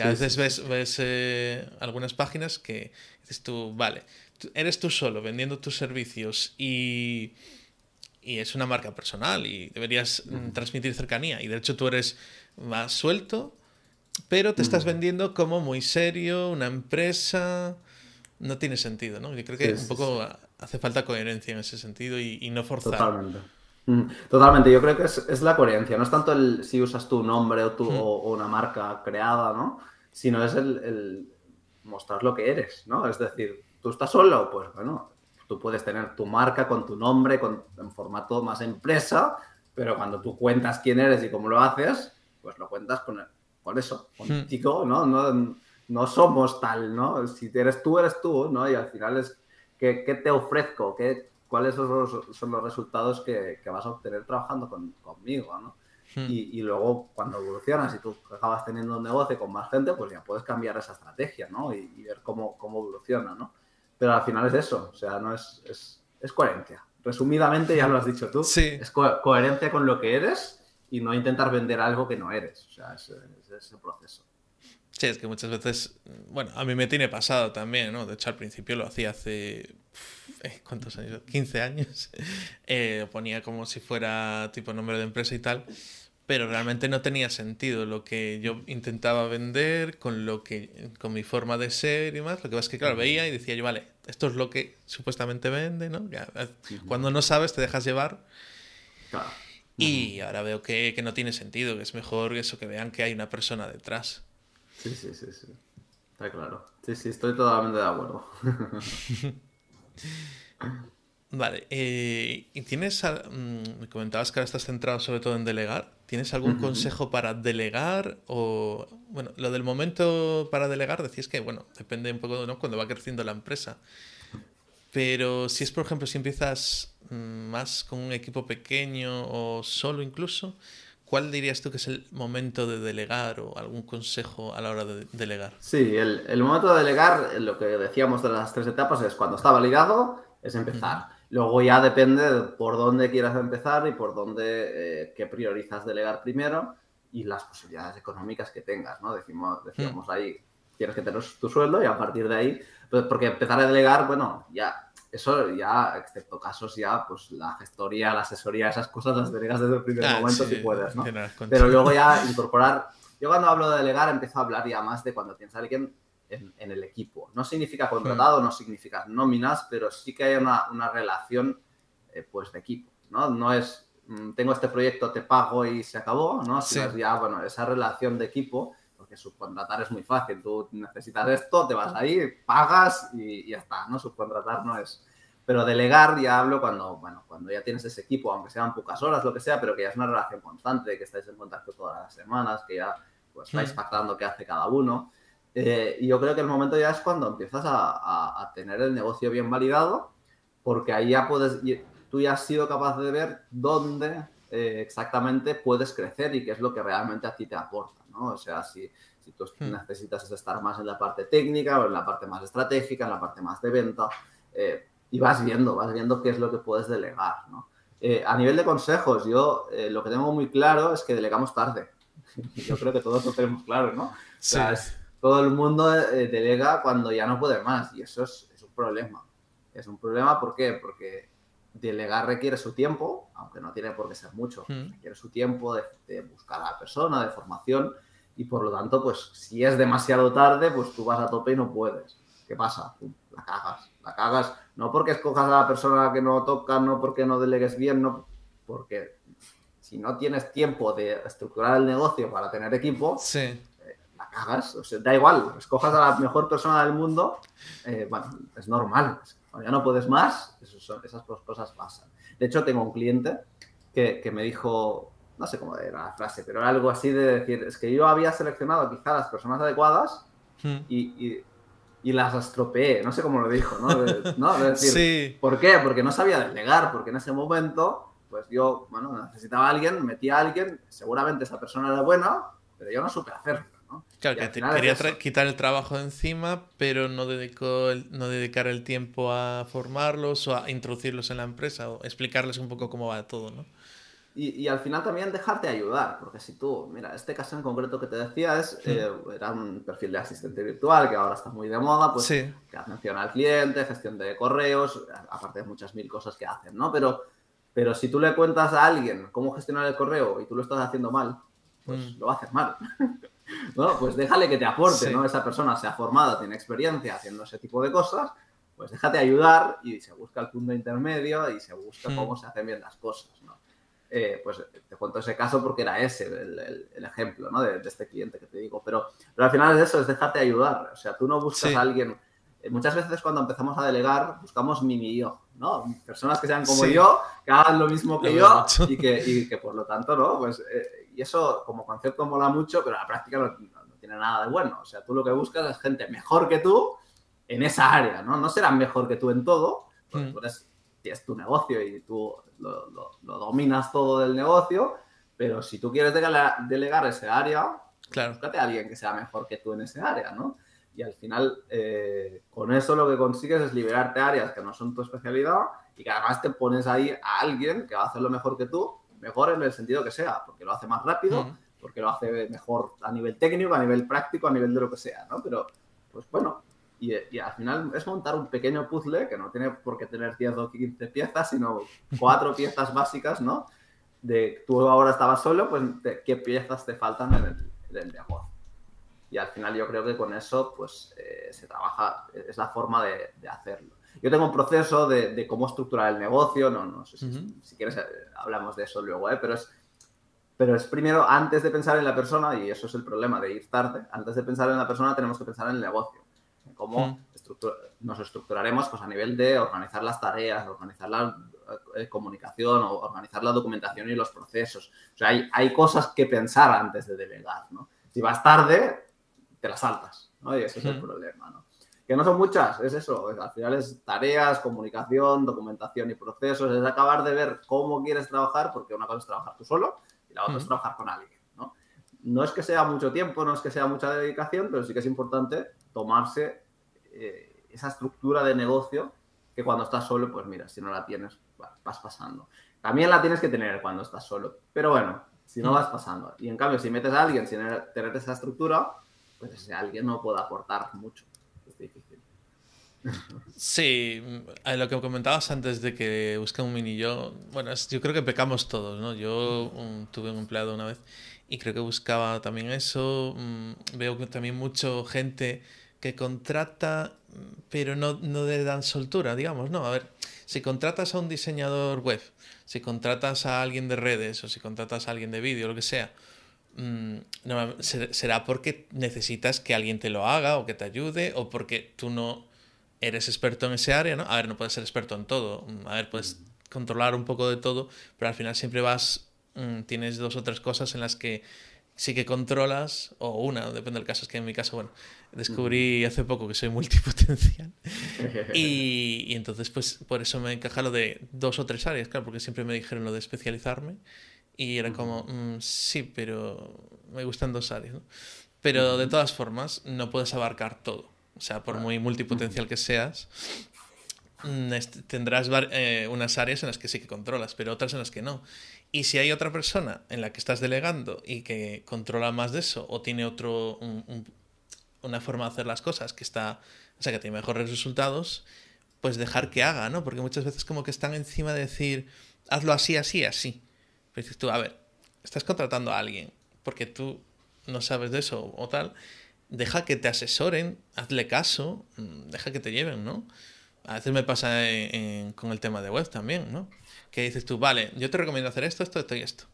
a veces ves, ves eh, algunas páginas que dices tú, vale, eres tú solo vendiendo tus servicios y, y es una marca personal y deberías mm, transmitir cercanía. Y de hecho tú eres más suelto, pero te estás mm. vendiendo como muy serio, una empresa. No tiene sentido, ¿no? Yo creo que un poco hace falta coherencia en ese sentido y, no forzar. Totalmente. Mm, totalmente, yo creo que es, la coherencia, no es tanto el si usas tu nombre o, tu, mm. o, una marca creada, ¿no? Sino es el, mostrar lo que eres, ¿no? Es decir, tú estás solo, pues bueno, tú puedes tener tu marca con tu nombre, con, en formato más empresa, pero cuando tú cuentas quién eres y cómo lo haces, pues lo cuentas con, con eso, hmm. contigo, ¿no? ¿no? No somos tal, ¿no? Si eres tú, eres tú, ¿no? Y al final es, ¿qué, qué te ofrezco? ¿Qué, ¿Cuáles son los, son los resultados que, que, vas a obtener trabajando con, conmigo, ¿no? Hmm. Y, y, luego, cuando evolucionas y tú acabas teniendo un negocio con más gente, pues ya puedes cambiar esa estrategia, ¿no? Y, y ver cómo, cómo evoluciona, ¿no? Pero al final es eso, o sea, no es, es, es coherencia. Resumidamente, ya lo has dicho tú, sí. es coherencia con lo que eres y no intentar vender algo que no eres. O sea, es, ese proceso. Sí, es que muchas veces, bueno, a mí me tiene pasado también, ¿no? De hecho, al principio lo hacía hace, eh, ¿cuántos años? 15 años. Eh, ponía como si fuera tipo nombre de empresa y tal, pero realmente no tenía sentido lo que yo intentaba vender con lo que, con mi forma de ser y más. Lo que pasa es que, claro, veía y decía yo, vale, esto es lo que supuestamente vende, ¿no? Cuando no sabes, te dejas llevar. Claro. Y ahora veo que, que, no tiene sentido, que es mejor eso, que vean que hay una persona detrás. Sí, sí, sí, sí. Está claro. Sí, sí, estoy totalmente de acuerdo. vale. Eh, ¿Y tienes, mm, me comentabas que ahora estás centrado sobre todo en delegar. ¿Tienes algún consejo para delegar? O, bueno, lo del momento para delegar decís que, bueno, depende un poco, ¿no? Cuando va creciendo la empresa. Pero si es, por ejemplo, si empiezas más con un equipo pequeño o solo incluso, ¿cuál dirías tú que es el momento de delegar o algún consejo a la hora de delegar? Sí, el, el momento de delegar, lo que decíamos de las tres etapas es cuando está validado, es empezar. Luego ya depende por dónde quieras empezar y por dónde, eh, qué priorizas delegar primero y las posibilidades económicas que tengas, ¿no? Decimos, decíamos ahí, tienes que tener tu sueldo y a partir de ahí, pues, porque empezar a delegar, bueno, ya, eso ya, excepto casos ya, pues la gestoría, la asesoría, esas cosas las delegas desde el primer ah, momento si puedes, ¿no? Pero luego ya incorporar, yo cuando hablo de delegar empiezo a hablar ya más de cuando tienes a alguien en, el equipo. No significa contratado, no significa nóminas, pero sí que hay una, una relación eh, pues de equipo, ¿no? No es, mm, tengo este proyecto, te pago y se acabó, ¿no? Sino es ya, bueno, esa relación de equipo, porque subcontratar es muy fácil, tú necesitas esto, te vas ahí, pagas y, ya está, ¿no? Subcontratar no es... Pero delegar ya hablo cuando, bueno, cuando ya tienes ese equipo, aunque sean pocas horas, lo que sea, pero que ya es una relación constante, que estáis en contacto todas las semanas, que ya pues, vais pactando qué hace cada uno. Eh, y yo creo que el momento ya es cuando empiezas a, tener el negocio bien validado, porque ahí ya puedes, tú ya has sido capaz de ver dónde eh, exactamente puedes crecer y qué es lo que realmente a ti te aporta, ¿no? O sea, si, si tú hmm. necesitas estar más en la parte técnica o en la parte más estratégica, en la parte más de venta, eh, y vas viendo, vas viendo qué es lo que puedes delegar, ¿no? a nivel de consejos, yo lo que tengo muy claro es que delegamos tarde. yo creo que todos lo tenemos claro, ¿no? O sea, todo el mundo eh, delega cuando ya no puede más y eso es, un problema. Es un problema ¿por qué? porque delegar requiere su tiempo, aunque no tiene por qué ser mucho, hmm. requiere su tiempo de, buscar a la persona, de formación y por lo tanto, pues si es demasiado tarde, pues tú vas a tope y no puedes. ¿Qué pasa? la cagas, la cagas, no porque escojas a la persona que no toca, no porque no delegues bien, no porque si no tienes tiempo de estructurar el negocio para tener equipo, sí hagas, o sea, da igual, escojas a la mejor persona del mundo, eh, bueno, es normal, cuando ya no puedes más, esas cosas pasan. De hecho, tengo un cliente que, me dijo, no sé cómo era la frase, pero era algo así de decir, es que yo había seleccionado quizá las personas adecuadas hmm. y, las estropeé, no sé cómo lo dijo, ¿no? decir, ¿por qué? Porque no sabía delegar, porque en ese momento, pues yo, bueno, necesitaba a alguien, metí a alguien, seguramente esa persona era buena, pero yo no supe hacerlo. Claro, que quería quitar el trabajo de encima, pero no, dedicó no dedicar el tiempo a formarlos o a introducirlos en la empresa o explicarles un poco cómo va todo, ¿no? Y, al final también dejarte ayudar, porque si tú, mira, este caso en concreto que te decía es, eh, era un perfil de asistente virtual que ahora está muy de moda, pues que atención al cliente, gestión de correos, aparte de muchas mil cosas que hacen, ¿no? Pero, pero si tú le cuentas a alguien cómo gestionar el correo y tú lo estás haciendo mal, pues mm. lo va a hacer mal. Bueno, pues déjale que te aporte, ¿no? Esa persona se ha formado, tiene experiencia haciendo ese tipo de cosas, pues déjate ayudar y se busca el punto intermedio y se busca hmm. cómo se hacen bien las cosas, ¿no? Eh, pues te cuento ese caso porque era ese el, ejemplo, ¿no? De, este cliente que te digo. Pero, pero al final es eso, es dejarte ayudar. O sea, tú no buscas a alguien... Eh, muchas veces cuando empezamos a delegar buscamos mini yo, ¿no? Personas que sean como yo, que hagan lo mismo que yo y que, y que, por lo tanto, ¿no? Pues eh, y eso como concepto mola mucho, pero la práctica no, tiene nada de bueno. O sea, tú lo que buscas es gente mejor que tú en esa área, ¿no? No serán mejor que tú en todo, porque mm. tú eres, tienes tu negocio y tú lo, dominas todo del negocio, pero si tú quieres delegar, ese área, claro. búscate a alguien que sea mejor que tú en ese área, ¿no? Y al final, eh, con eso lo que consigues es liberarte áreas que no son tu especialidad y que además te pones ahí a alguien que va a hacer lo mejor que tú mejor en el sentido que sea, porque lo hace más rápido, porque lo hace mejor a nivel técnico, a nivel práctico, a nivel de lo que sea, ¿no? Pero, pues bueno, y, al final es montar un pequeño puzzle que no tiene por qué tener 10 o 15 piezas, sino cuatro piezas básicas, ¿no? De tú ahora estabas solo, pues qué piezas te faltan en el, negocio. Y al final yo creo que con eso, pues eh, se trabaja, es la forma de, de hacerlo. Yo tengo un proceso de, cómo estructurar el negocio, no, no sé si, quieres eh, hablamos de eso luego, ¿eh? pero, es, pero es primero, antes de pensar en la persona, y eso es el problema de ir tarde, antes de pensar en la persona tenemos que pensar en el negocio, cómo nos estructuraremos pues, a nivel de organizar las tareas, organizar la eh, comunicación, o organizar la documentación y los procesos. O sea, hay, hay cosas que pensar antes de delegar, ¿no? Si vas tarde, te las saltas, ¿no? Y ese es el problema, ¿no? que no son muchas, es eso, al final es tareas, comunicación, documentación y procesos, es acabar de ver cómo quieres trabajar, porque una cosa es trabajar tú solo y la otra es trabajar con alguien, ¿no? No es que sea mucho tiempo, no es que sea mucha dedicación, pero sí que es importante tomarse eh, esa estructura de negocio que cuando estás solo, pues mira, si no la tienes, vas pasando. También la tienes que tener cuando estás solo, pero bueno, si no mm. vas pasando. Y en cambio, si metes a alguien sin tener esa estructura, pues ese alguien no puede aportar mucho. Es difícil. Sí, lo que comentabas antes de que busca un mini yo, bueno, yo creo que pecamos todos, ¿no? Yo tuve un empleado una vez y creo que buscaba también eso. Mm, veo que también mucha gente que contrata, pero no, no le dan soltura, digamos, ¿no? A ver, si contratas a un diseñador web, si contratas a alguien de redes o si contratas a alguien de vídeo, lo que sea, mm, será porque necesitas que alguien te lo haga o que te ayude o porque tú no eres experto en ese área, ¿no? A ver, no puedes ser experto en todo. Mm, a ver, puedes controlar un poco de todo, pero al final siempre vas, mm, tienes dos o tres cosas en las que sí que controlas, o una, depende del caso, es que en mi caso, bueno, descubrí hace poco que soy multipotencial. y, y, entonces, pues, por eso me encaja lo de dos o tres áreas, claro, porque siempre me dijeron lo de especializarme. Y era como, mm, sí, pero me gustan dos áreas, ¿no? Pero de todas formas, no puedes abarcar todo. O sea, por muy multipotencial que seas, mm, tendrás eh, unas áreas en las que sí que controlas, pero otras en las que no. Y si hay otra persona en la que estás delegando y que controla más de eso o tiene otro una forma de hacer las cosas que está, o sea, que tiene mejores resultados, pues dejar que haga, ¿no? Porque muchas veces como que están encima de decir, hazlo así, así, así. Pero dices tú, a ver, estás contratando a alguien porque tú no sabes de eso o tal, deja que te asesoren, hazle caso, mm, deja que te lleven, ¿no? A veces me pasa con el tema de web también, ¿no? Que dices tú, vale, yo te recomiendo hacer esto, esto, esto y esto.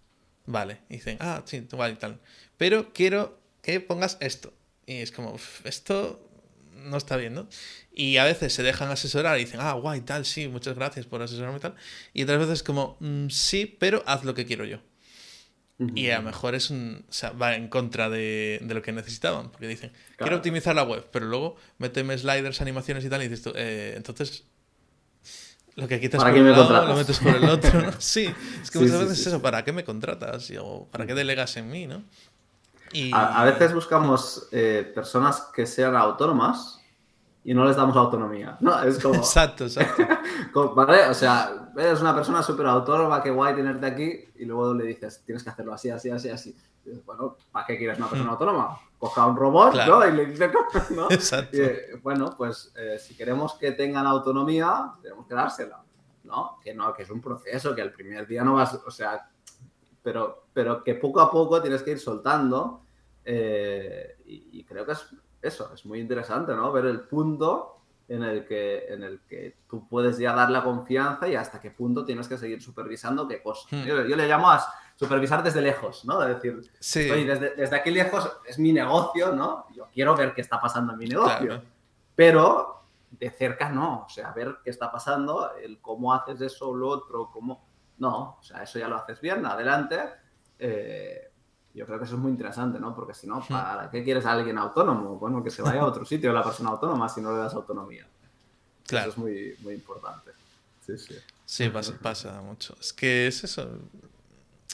Vale, y dicen, ah, sí, igual y tal. Pero quiero que pongas esto. Y es como, esto no está bien, ¿no? Y a veces se dejan asesorar y dicen, ah, guay, tal, sí, muchas gracias por asesorarme y tal. Y otras veces como, mm, sí, pero haz lo que quiero yo. Y a lo mejor es un, o sea, va en contra de, de, lo que necesitaban, porque dicen, quiero optimizar la web, pero luego méteme sliders, animaciones y tal, y dices tú, eh, entonces lo que quitas por un lado lo metes por el otro, ¿no? Sí, es que muchas veces es eso, ¿para qué me contratas? O ¿para qué delegas en mí, no? Y... A, veces buscamos eh, personas que sean autónomas y no les damos autonomía. No, es como... Exacto, exacto. ¿Vale? O sea, eres una persona súper autónoma, qué guay tenerte aquí, y luego le dices, tienes que hacerlo así, así, así, así. bueno, ¿para qué quieres una persona mm. autónoma? Coja un robot, ¿no? Y le dices, ¿no? Exacto. bueno, pues eh, si queremos que tengan autonomía, tenemos que dársela, ¿no? Que no, que es un proceso, que el primer día no vas, o sea, pero, pero que poco a poco tienes que ir soltando, eh, y creo que es eso, es muy interesante, ¿no? Ver el punto en el que, en el que tú puedes ya dar la confianza y hasta qué punto tienes que seguir supervisando qué cosa. Hmm. Yo, le llamo a supervisar desde lejos, ¿no? Es decir, desde, aquí lejos es mi negocio, ¿no? Yo quiero ver qué está pasando en mi negocio. Pero de cerca no, o sea, ver qué está pasando, el cómo haces eso o lo otro, cómo... No, o sea, eso ya lo haces bien, adelante. Eh, yo creo que eso es muy interesante, ¿no? Porque si no, ¿para qué quieres a alguien autónomo? Bueno, que se vaya a otro sitio la persona autónoma si no le das autonomía. Claro. Eso es muy, muy importante. Sí, sí. Sí, pasa, mucho. Es que es eso.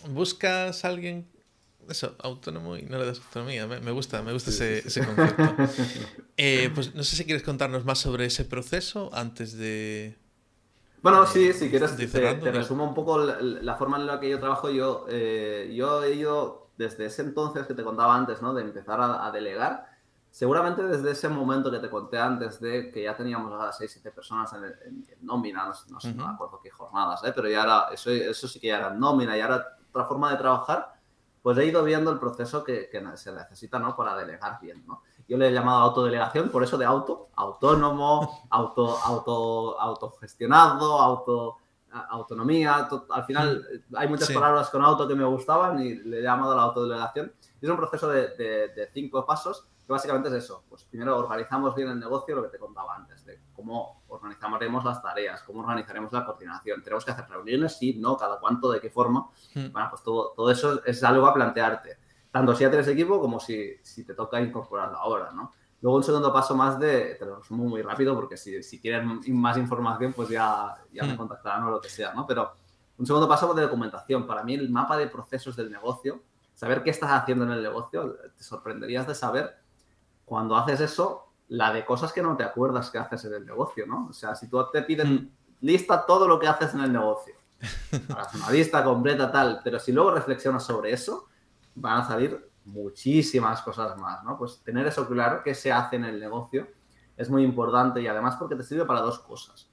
Buscas a alguien eso, autónomo y no le das autonomía. Me, gusta, me gusta ese, ese, concepto. Eh, pues no sé si quieres contarnos más sobre ese proceso antes de. Bueno, sí, si quieres, te, te, resumo un poco la, forma en la que yo trabajo. Yo, eh, yo he ido desde ese entonces que te contaba antes, ¿no? De empezar a, delegar, seguramente desde ese momento que te conté antes de que ya teníamos a 6, 7 personas en, en, nómina, no, sé, no me acuerdo qué jornadas, ¿eh? pero ya era, eso, eso sí que ya era nómina, y era otra forma de trabajar, pues he ido viendo el proceso que, que se necesita, ¿no? Para delegar bien, ¿no? Yo le he llamado autodelegación, por eso de auto, autónomo, auto, auto, autogestionado, auto autonomía, al final hay muchas palabras con auto que me gustaban y le he llamado la autodelegación. Es un proceso de, cinco pasos que básicamente es eso. Pues primero organizamos bien el negocio, lo que te contaba antes, de cómo organizaremos las tareas, cómo organizaremos la coordinación. Tenemos que hacer reuniones, sí, no, cada cuánto, de qué forma. Hmm. Bueno, pues todo, todo eso es algo a plantearte, tanto si ya tienes equipo como si, si te toca incorporarlo ahora, ¿no? Luego un segundo paso más de, te lo resumo muy rápido porque si, si quieren más información pues ya, ya me mm. contactarán o lo que sea, ¿no? Pero un segundo paso de documentación. Para mí el mapa de procesos del negocio, saber qué estás haciendo en el negocio, te sorprenderías de saber cuando haces eso la de cosas que no te acuerdas que haces en el negocio, ¿no? O sea, si tú te piden mm. lista todo lo que haces en el negocio, hagas una lista completa tal, pero si luego reflexionas sobre eso, van a salir muchísimas cosas más, ¿no? Pues tener eso claro, que se hace en el negocio, es muy importante y además porque te sirve para dos cosas.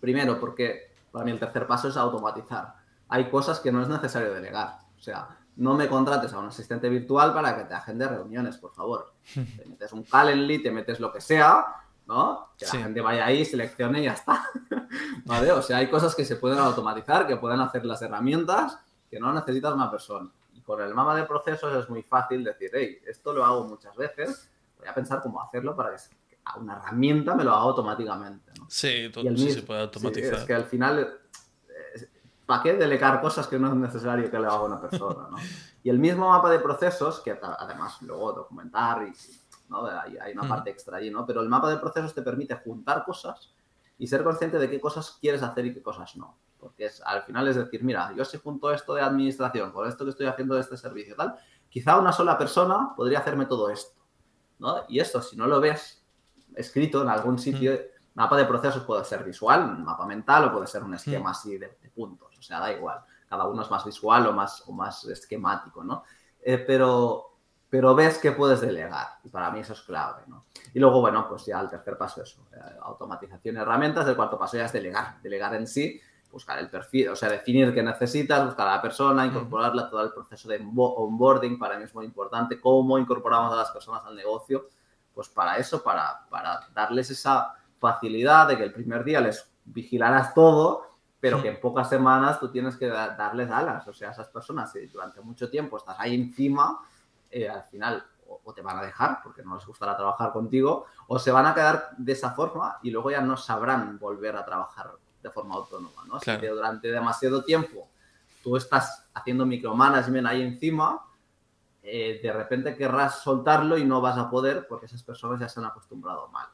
Primero, porque para mí el tercer paso es automatizar. Hay cosas que no es necesario delegar. O sea, no me contrates a un asistente virtual para que te agende reuniones, por favor. Te metes un Calendly, te metes lo que sea, ¿no? Que la gente vaya ahí, seleccione y ya está. ¿Vale? O sea, hay cosas que se pueden automatizar, que pueden hacer las herramientas, que no necesitas una persona. Y con el mapa de procesos es muy fácil decir, hey, esto lo hago muchas veces, voy a pensar cómo hacerlo para que una herramienta me lo haga automáticamente. ¿no? Sí, todo, sí se puede automatizar. es que al final ¿para qué delegar cosas que no es necesario que le haga una persona? ¿no? Y el mismo mapa de procesos, que además luego documentar, y, ¿no? hay, una parte extra allí, ¿no? pero el mapa de procesos te permite juntar cosas y ser consciente de qué cosas quieres hacer y qué cosas no. Porque es, al final es decir, mira, yo si junto esto de administración con esto que estoy haciendo de este servicio, tal, quizá una sola persona podría hacerme todo esto. ¿no? Y esto, si no lo ves escrito en algún sitio, mapa de procesos puede ser visual, un mapa mental o puede ser un esquema así de puntos o sea, da igual. Cada uno es más visual o más, o más esquemático, ¿no? Eh, pero, pero ves que puedes delegar y para mí eso es clave, ¿no? Y luego, bueno, pues ya el tercer paso es eh, automatización y herramientas, el cuarto paso ya es delegar, delegar en sí, buscar el perfil, o sea, definir qué necesitas, buscar a la persona, incorporarla a todo el proceso de onboarding, para mí es muy importante, cómo incorporamos a las personas al negocio, pues para eso, para, para darles esa facilidad de que el primer día les vigilarás todo pero que en pocas semanas tú tienes que darles alas. O sea, esas personas, si durante mucho tiempo estás ahí encima, eh, al final o, te van a dejar porque no les gustará trabajar contigo, o se van a quedar de esa forma y luego ya no sabrán volver a trabajar de forma autónoma. ¿no? que durante demasiado tiempo tú estás haciendo micromanagement ahí encima, eh, de repente querrás soltarlo y no vas a poder porque esas personas ya se han acostumbrado mal.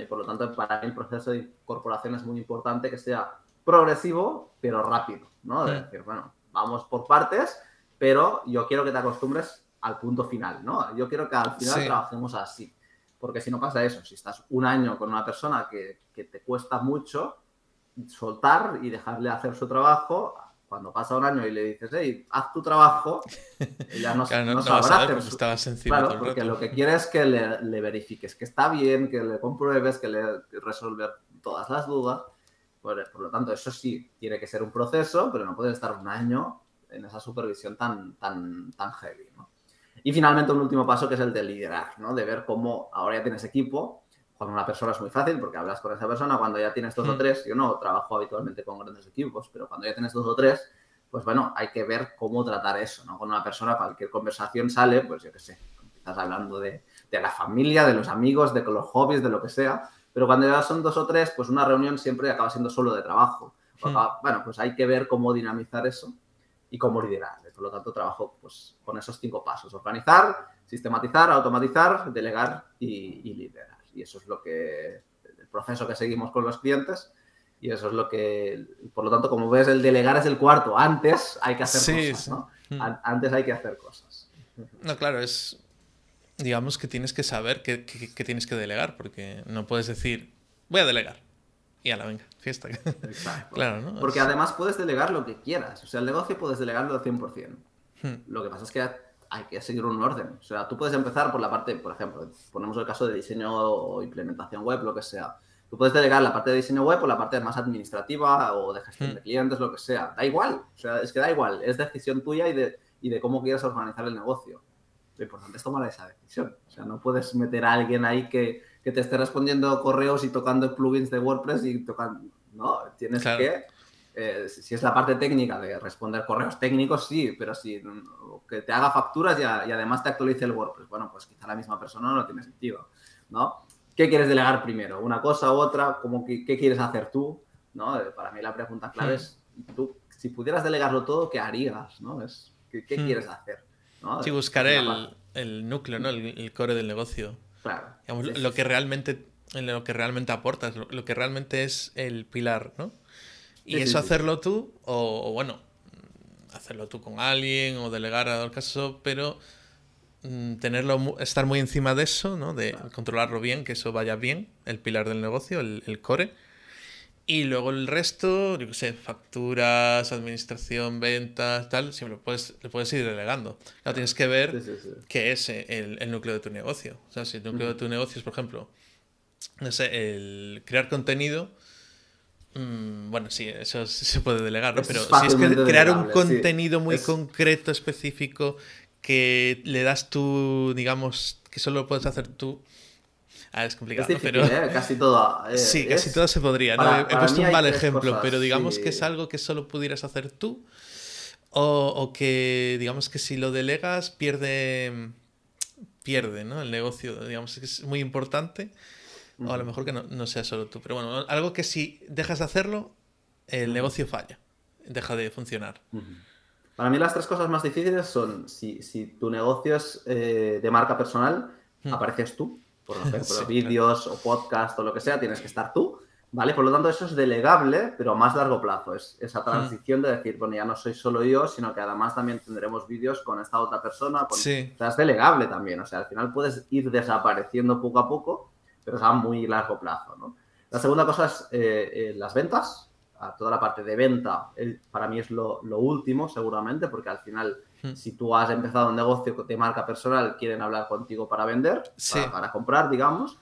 Y por lo tanto, para mí el proceso de incorporación es muy importante que sea progresivo, pero rápido, ¿no? De decir, bueno, vamos por partes, pero yo quiero que te acostumbres al punto final, ¿no? Yo quiero que al final trabajemos así. Porque si no pasa eso, si estás un año con una persona que, te cuesta mucho soltar y dejarle hacer su trabajo, cuando pasa un año y le dices, hey, haz tu trabajo, ya no, no, sabrá hacer su... Claro, porque lo que quieres es que le, le, verifiques que está bien, que le compruebes, que le resolver todas las dudas por, lo tanto, eso sí tiene que ser un proceso, pero no puede estar un año en esa supervisión tan, tan, tan heavy. Y finalmente, un último paso que es el de liderar, ¿no? de ver cómo ahora ya tienes equipo. Cuando una persona es muy fácil porque hablas con esa persona, cuando ya tienes dos o mm. tres, yo no trabajo habitualmente con grandes equipos, pero cuando ya tienes dos o tres, pues bueno, hay que ver cómo tratar eso, ¿no? Con una persona, cualquier conversación sale, pues yo qué sé, estás hablando de, de, la familia, de los amigos, de los hobbies, de lo que sea, pero cuando ya son dos o tres, pues una reunión siempre acaba siendo solo de trabajo. Hmm. bueno, pues hay que ver cómo dinamizar eso y cómo liderar. Por lo tanto, trabajo pues, con esos cinco pasos. Organizar, sistematizar, automatizar, delegar y, liderar. Y eso es lo que, el proceso que seguimos con los clientes. Y eso es lo que, por lo tanto, como ves, el delegar es el cuarto. Antes hay que hacer cosas, ¿no? Hmm. Antes hay que hacer cosas. No, claro, es digamos que tienes que saber qué, tienes que delegar, porque no puedes decir, voy a delegar. Y a la venga, fiesta. Exacto. claro, ¿no? Porque además puedes delegar lo que quieras. O sea, el negocio puedes delegarlo al 100%. Hmm. Lo que pasa es que hay que seguir un orden. O sea, tú puedes empezar por la parte, por ejemplo, ponemos el caso de diseño o implementación web, lo que sea. Tú puedes delegar la parte de diseño web o la parte más administrativa o de gestión de hmm. clientes, lo que sea. Da igual. O sea, es que da igual. Es decisión tuya y de, y de cómo quieres organizar el negocio lo importante es tomar esa decisión. O sea, no puedes meter a alguien ahí que, que te esté respondiendo correos y tocando plugins de WordPress y tocando. No, tienes que. Eh, si es la parte técnica de responder correos técnicos, sí, pero si que te haga facturas y, además te actualice el WordPress, bueno, pues quizá la misma persona no tiene sentido, ¿no? ¿Qué quieres delegar primero? ¿Una cosa u otra? ¿Cómo ¿Qué quieres hacer tú? ¿no? Eh, para mí la pregunta clave hmm. es, tú, si pudieras delegarlo todo, ¿qué harías? ¿no? Es, ¿Qué, qué hmm. quieres hacer? Sí, buscar el, núcleo, ¿no? El, core del negocio. Claro. lo que realmente, lo que realmente aportas, lo, que realmente es el pilar, ¿no? Y eso hacerlo tú, o, bueno, hacerlo tú con alguien, o delegar al caso, pero mm, tenerlo, estar muy encima de eso, ¿no? De controlarlo bien, que eso vaya bien, el pilar del negocio, el, core. Y luego el resto, yo qué sé, facturas, administración, ventas, tal, siempre puedes, le puedes ir delegando. Claro, tienes que ver qué es el, el, núcleo de tu negocio. O sea, si el núcleo de tu negocio es, por ejemplo, no sé, el crear contenido, mm, bueno, sí, eso se puede delegar, ¿no? Pero si es que crear un contenido muy concreto, específico, que le das tú, digamos, que solo puedes hacer tú. Ah, es complicado, pero. ¿eh? Casi todo. Eh, sí, casi todo se podría. he, puesto un mal ejemplo, pero digamos que es algo que solo pudieras hacer tú. O, o, que, digamos que si lo delegas, pierde. Pierde, ¿no? El negocio, digamos que es muy importante. O a lo mejor que no, sea solo tú. Pero bueno, algo que si dejas de hacerlo, el negocio falla. Deja de funcionar. Para mí las tres cosas más difíciles son si, si tu negocio es eh, de marca personal, apareces tú. Por ejemplo, vídeos o podcast o lo que sea, tienes que estar tú. ¿Vale? Por lo tanto, eso es delegable, pero a más largo plazo. Es esa transición de decir, bueno, ya no soy solo yo, sino que además también tendremos vídeos con esta otra persona. Sí. O sea, es delegable también. O sea, al final puedes ir desapareciendo poco a poco pero es a muy largo plazo. ¿no? La segunda cosa es eh, eh, las ventas. A toda la parte de venta, para mí es lo, último, seguramente, porque al final, hmm. si tú has empezado un negocio de marca personal, quieren hablar contigo para vender, para, comprar, digamos.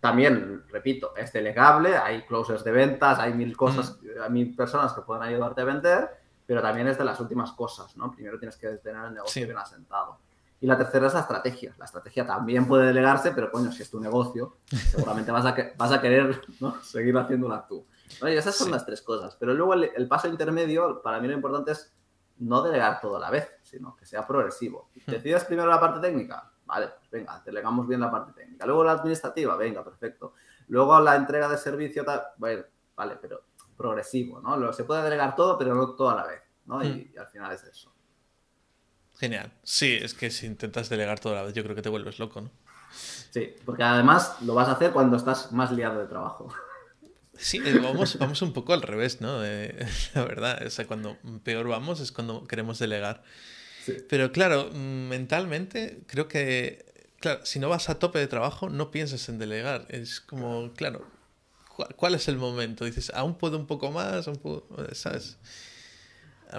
También, repito, es delegable, hay closers de ventas, hay mil cosas, hmm. hay mil personas que pueden ayudarte a vender, pero también es de las últimas cosas, ¿no? Primero tienes que tener el negocio bien asentado. Y la tercera es la estrategia. La estrategia también puede delegarse, pero coño, si es tu negocio, seguramente vas a, vas a querer seguir haciéndola tú. Y esas son las tres cosas. Pero luego el, paso intermedio, para mí lo importante es no delegar todo a la vez, sino que sea progresivo. Hmm. ¿Decides primero la parte técnica? Vale, pues venga, delegamos bien la parte técnica. Luego la administrativa, venga, perfecto. Luego la entrega de servicio, vale, pero progresivo, ¿no? Se puede delegar todo, pero no todo a la vez, ¿no? y hmm. al final es eso. Genial. Sí, es que si intentas delegar toda la vez, yo creo que te vuelves loco, ¿no? Sí, porque además lo vas a hacer cuando estás más liado de trabajo. Sí, eh, vamos, vamos un poco al revés, ¿no? la verdad, o sea, cuando peor vamos es cuando queremos delegar. Pero claro, mentalmente creo que, claro, si no vas a tope de trabajo, no piensas en delegar. Es como, claro, ¿cuál, es el momento? Dices, aún puedo un poco más, ¿sabes?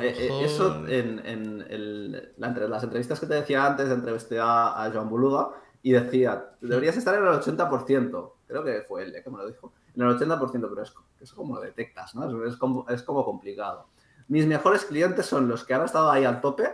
Eh, eh, eso en, en las entrevistas que te decía antes, entrevisté a, a Joan Boluda y decía, deberías estar en el 80%, creo que fue él que me lo dijo, en el 80%, pero es, eso como lo detectas, ¿no? Es como, es como complicado. Mis mejores clientes son los que han estado ahí al tope,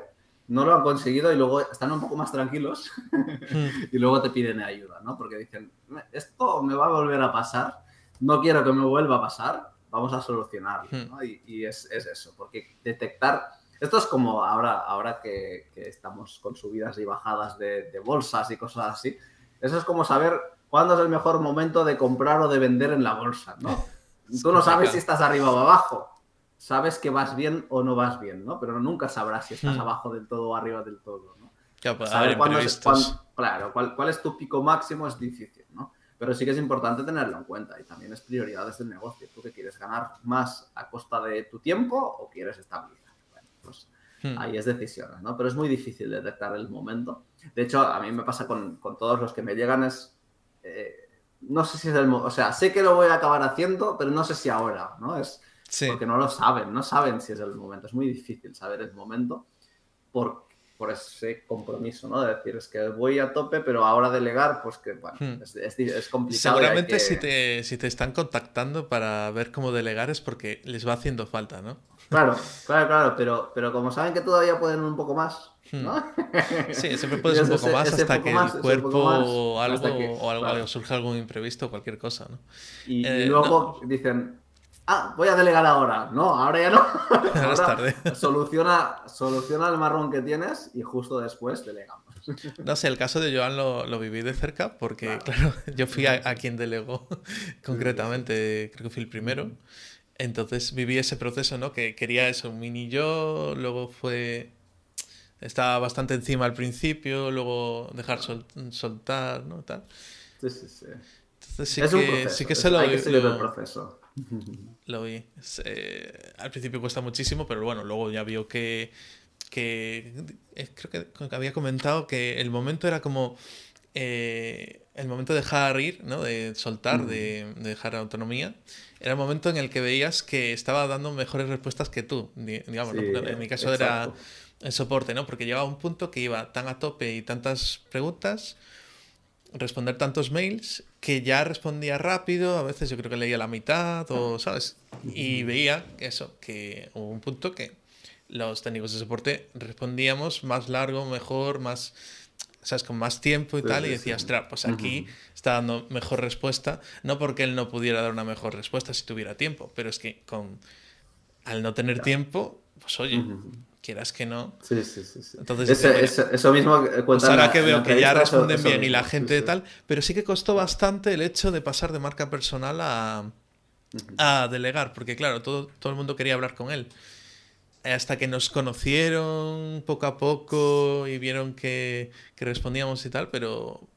no lo han conseguido y luego están un poco más tranquilos y luego te piden ayuda, ¿no? Porque dicen, esto me va a volver a pasar, no quiero que me vuelva a pasar, vamos a solucionarlo. ¿no? Y, es, eso, porque detectar, esto es como ahora, ahora que, estamos con subidas y bajadas de, bolsas y cosas así, eso es como saber cuándo es el mejor momento de comprar o de vender en la bolsa, ¿no? Tú no sabes si estás arriba o abajo, sabes que vas bien o no vas bien, ¿no? Pero nunca sabrás si estás abajo del todo o arriba del todo, ¿no? Pues, saber cuándo es, claro, cuál, cuál es tu pico máximo es difícil, ¿no? Pero sí que es importante tenerlo en cuenta y también es prioridad desde el negocio. ¿Tú qué quieres ganar más a costa de tu tiempo o quieres estabilidad? Bueno, pues hmm. ahí es decisión, ¿no? Pero es muy difícil detectar el momento. De hecho, a mí me pasa con, con todos los que me llegan es... Eh, no sé si es el momento, o sea, sé que lo voy a acabar haciendo, pero no sé si ahora, ¿no? Es porque no lo saben, no saben si es el momento. Es muy difícil saber el momento por, por ese compromiso, ¿no? De decir, es que voy a tope, pero ahora delegar, pues que, bueno, hmm. es, complicado. Seguramente si, te, si te están contactando para ver cómo delegar es porque les va haciendo falta, ¿no? Claro, claro, claro, pero, pero como saben que todavía pueden un poco más, hmm. ¿no? Sí, siempre puedes un poco más hasta que el cuerpo o algo, o algo, surja algún imprevisto, cualquier cosa, ¿no? Y, eh, luego dicen, ah, voy a delegar ahora. No, ahora ya no. Ahora, es tarde. Soluciona, soluciona el marrón que tienes y justo después delegamos. No sé, el caso de Joan lo, lo viví de cerca porque, claro, yo fui a, quien delegó concretamente, creo que fui el primero. Entonces viví ese proceso, ¿no? Que quería eso, un mini yo, luego fue... Estaba bastante encima al principio, luego dejar soltar, ¿no? Tal. Sí, sí, sí. Entonces sí, que, sí que se lo... Que seguir el proceso. Lo vi. Eh, al principio cuesta muchísimo, pero bueno, luego ya vio que que eh, creo que había comentado que el momento era como eh, el momento de dejar ir, ¿no? de soltar, de, dejar autonomía, era el momento en el que veías que estaba dando mejores respuestas que tú, digamos, en mi caso era el soporte, ¿no? Porque llegaba un punto que iba tan a tope y tantas preguntas, responder tantos mails, que ya respondía rápido, a veces yo creo que leía la mitad, o, ¿sabes? Y veía eso, que hubo un punto que los técnicos de soporte respondíamos más largo, mejor, más ¿sabes? Con más tiempo y tal, y decía, ostras, pues aquí está dando mejor respuesta, no porque él no pudiera dar una mejor respuesta si tuviera tiempo, pero es que con al no tener tiempo, pues oye, quieras que no. Sí, sí, sí. Entonces, eso mismo pues ahora que veo que ya responden bien y la gente tal, pero sí que costó bastante el hecho de pasar de marca personal a, a delegar, porque claro, todo, todo el mundo quería hablar con él hasta que nos conocieron poco a poco y vieron que, respondíamos y tal, pero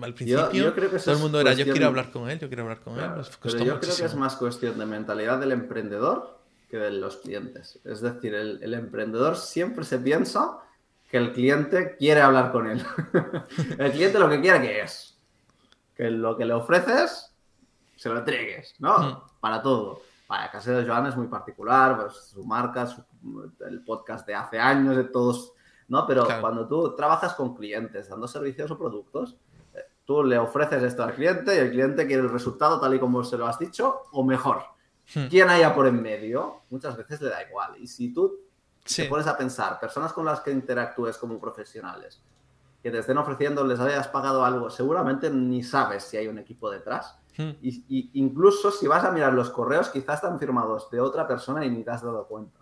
al principio todo el mundo era yo quiero hablar con él, yo quiero hablar con él. pero yo creo que es más cuestión de mentalidad del emprendedor que de los clientes. Es decir, el, emprendedor siempre se piensa que el cliente quiere hablar con él. el cliente lo que quiere que es que lo que le ofreces se lo entregues, ¿no? Mm. Para todo. Para caso de Joan es muy particular, pues, su marca, el podcast de hace años, de todos, ¿no? Pero cuando tú trabajas con clientes, dando servicios o productos, eh, tú le ofreces esto al cliente y el cliente quiere el resultado tal y como se lo has dicho o mejor. Hmm. ¿Quién haya por en medio? Muchas veces le da igual. Y si tú te pones a pensar, personas con las que interactúes como profesionales, que te estén ofreciendo, les hayas pagado algo, seguramente ni sabes si hay un equipo detrás Hmm. Y, incluso si vas a mirar los correos, quizás están firmados de otra persona y ni te has dado cuenta.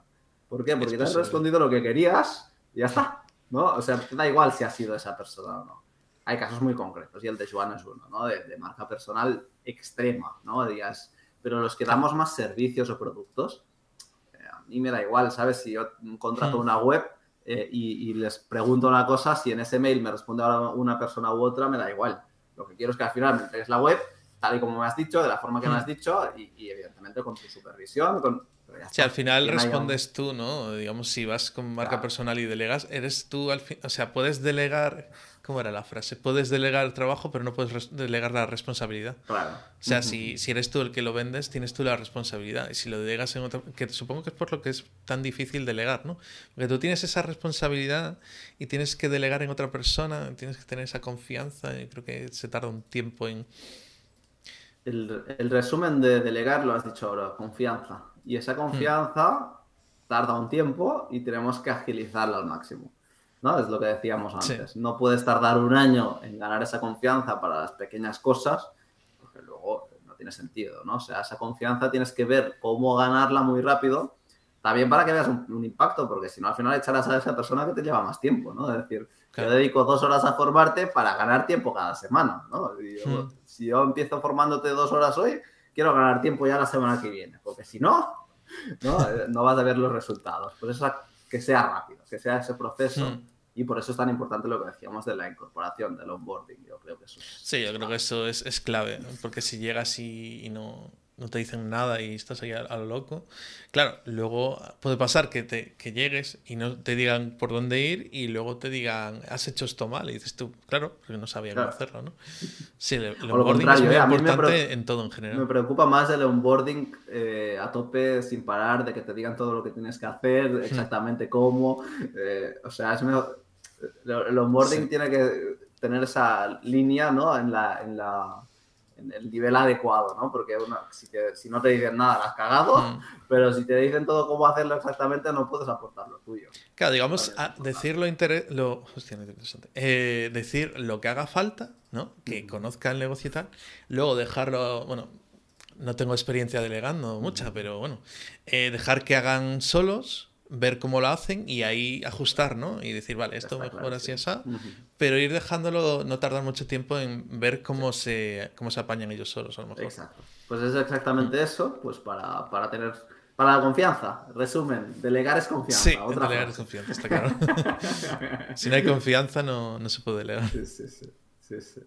¿Por qué? Porque te has respondido lo que querías y ya está. ¿no? O sea, da igual si ha sido esa persona o no. Hay casos muy concretos y el de Joan es uno, ¿no? De, marca personal extrema, ¿no? Pero los que damos más servicios o productos, eh, a mí me da igual, ¿sabes? Si yo contrato hmm. una web eh, y, les pregunto una cosa, si en ese mail me responde una persona u otra, me da igual. Lo que quiero es que al final me entregues la web tal y como me has dicho, de la forma que me has hmm. dicho y, evidentemente con tu supervisión. Con, si al final respondes tú, ¿no? Digamos, si vas con marca personal y delegas, eres tú al fin, o sea, puedes delegar, ¿cómo era la frase? Puedes delegar el trabajo, pero no puedes delegar la responsabilidad. Claro. O sea, si, si eres tú el que lo vendes, tienes tú la responsabilidad. Y si lo delegas en otra, que supongo que es por lo que es tan difícil delegar, ¿no? Porque tú tienes esa responsabilidad y tienes que delegar en otra persona, tienes que tener esa confianza, y creo que se tarda un tiempo en el, resumen de delegar lo has dicho ahora, confianza. Y esa confianza tarda un tiempo y tenemos que agilizarla al máximo. ¿No? Es lo que decíamos antes. No puedes tardar un año en ganar esa confianza para las pequeñas cosas, porque luego no tiene sentido, ¿no? O sea, esa confianza tienes que ver cómo ganarla muy rápido, también para que veas un, impacto, porque si no, al final echarás a esa persona que te lleva más tiempo, ¿no? Es decir, yo dedico dos horas a formarte para ganar tiempo cada semana, ¿no? Hmm. Si yo empiezo formándote dos horas hoy, quiero ganar tiempo ya la semana que viene, porque si no, no, eh, no vas a ver los resultados. Por eso que sea rápido, que sea ese proceso. Hmm. Y por eso es tan importante lo que decíamos de la incorporación, del onboarding. Yo creo que eso es, Sí, yo creo que eso es, es clave, porque si llegas y no, no te dicen nada y estás ahí a, lo loco. Claro, luego puede pasar que, te, que llegues y no te digan por dónde ir y luego te digan, has hecho esto mal. Y dices tú, claro, porque no sabía cómo hacerlo, ¿no? Sí, el, onboarding es muy ¿eh? importante en todo en general. Me preocupa más el onboarding eh, a tope, sin parar, de que te digan todo lo que tienes que hacer, exactamente cómo. Eh, o sea, es mejor... El onboarding tiene que tener esa línea, ¿no? En la... En la el nivel adecuado, ¿no? Porque si, no te dicen nada, la has cagado, mm. pero si te dicen todo cómo hacerlo exactamente, no puedes aportar lo tuyo. Claro, digamos, decir lo, lo hostia, interesante. Eh, decir lo que haga falta, ¿no? Que conozca el negocio y tal. Luego dejarlo, bueno, no tengo experiencia delegando mucha, pero bueno, eh, dejar que hagan solos ver cómo lo hacen y ahí ajustar, ¿no? Y decir, vale, esto mejor así, así, pero ir dejándolo, no tardar mucho tiempo en ver cómo, se, cómo se apañan ellos solos, a lo mejor. Exacto. Pues es exactamente eso, pues para, para tener para la confianza, resumen, delegar es confianza. Sí, delegar es confianza, está claro. si no hay confianza, no, no se puede delegar. Sí, sí, sí. sí, sí.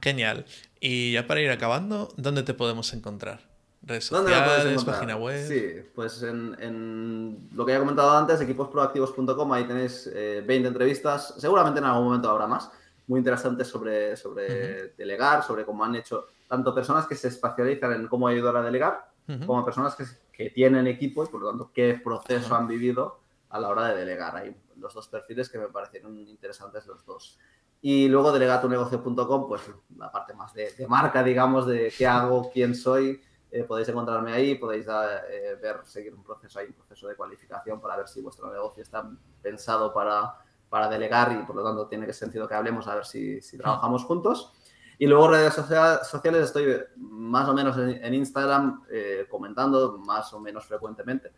Genial. Y ya para ir acabando, ¿dónde te podemos encontrar? Redes sociales, página web. Sí, pues en, lo que ya he comentado antes, equiposproactivos.com, ahí tenéis 20 eh, entrevistas. Seguramente en algún momento habrá más. Muy interesantes sobre, sobre delegar, sobre cómo han hecho tanto personas que se especializan en cómo ayudar a delegar, como personas que, que, tienen equipo y por lo tanto qué proceso han vivido a la hora de delegar. Hay los dos perfiles que me parecieron interesantes los dos. Y luego delegatunegocio.com, pues la parte más de, marca, digamos, de qué hago, quién soy. Eh, podéis encontrarme ahí, podéis eh, ver, seguir un proceso, hay un proceso de cualificación para ver si vuestro negocio está pensado para, para delegar y por lo tanto tiene que sentido que hablemos a ver si, si trabajamos juntos. Y luego redes sociales estoy más o menos en, Instagram eh, comentando más o menos frecuentemente.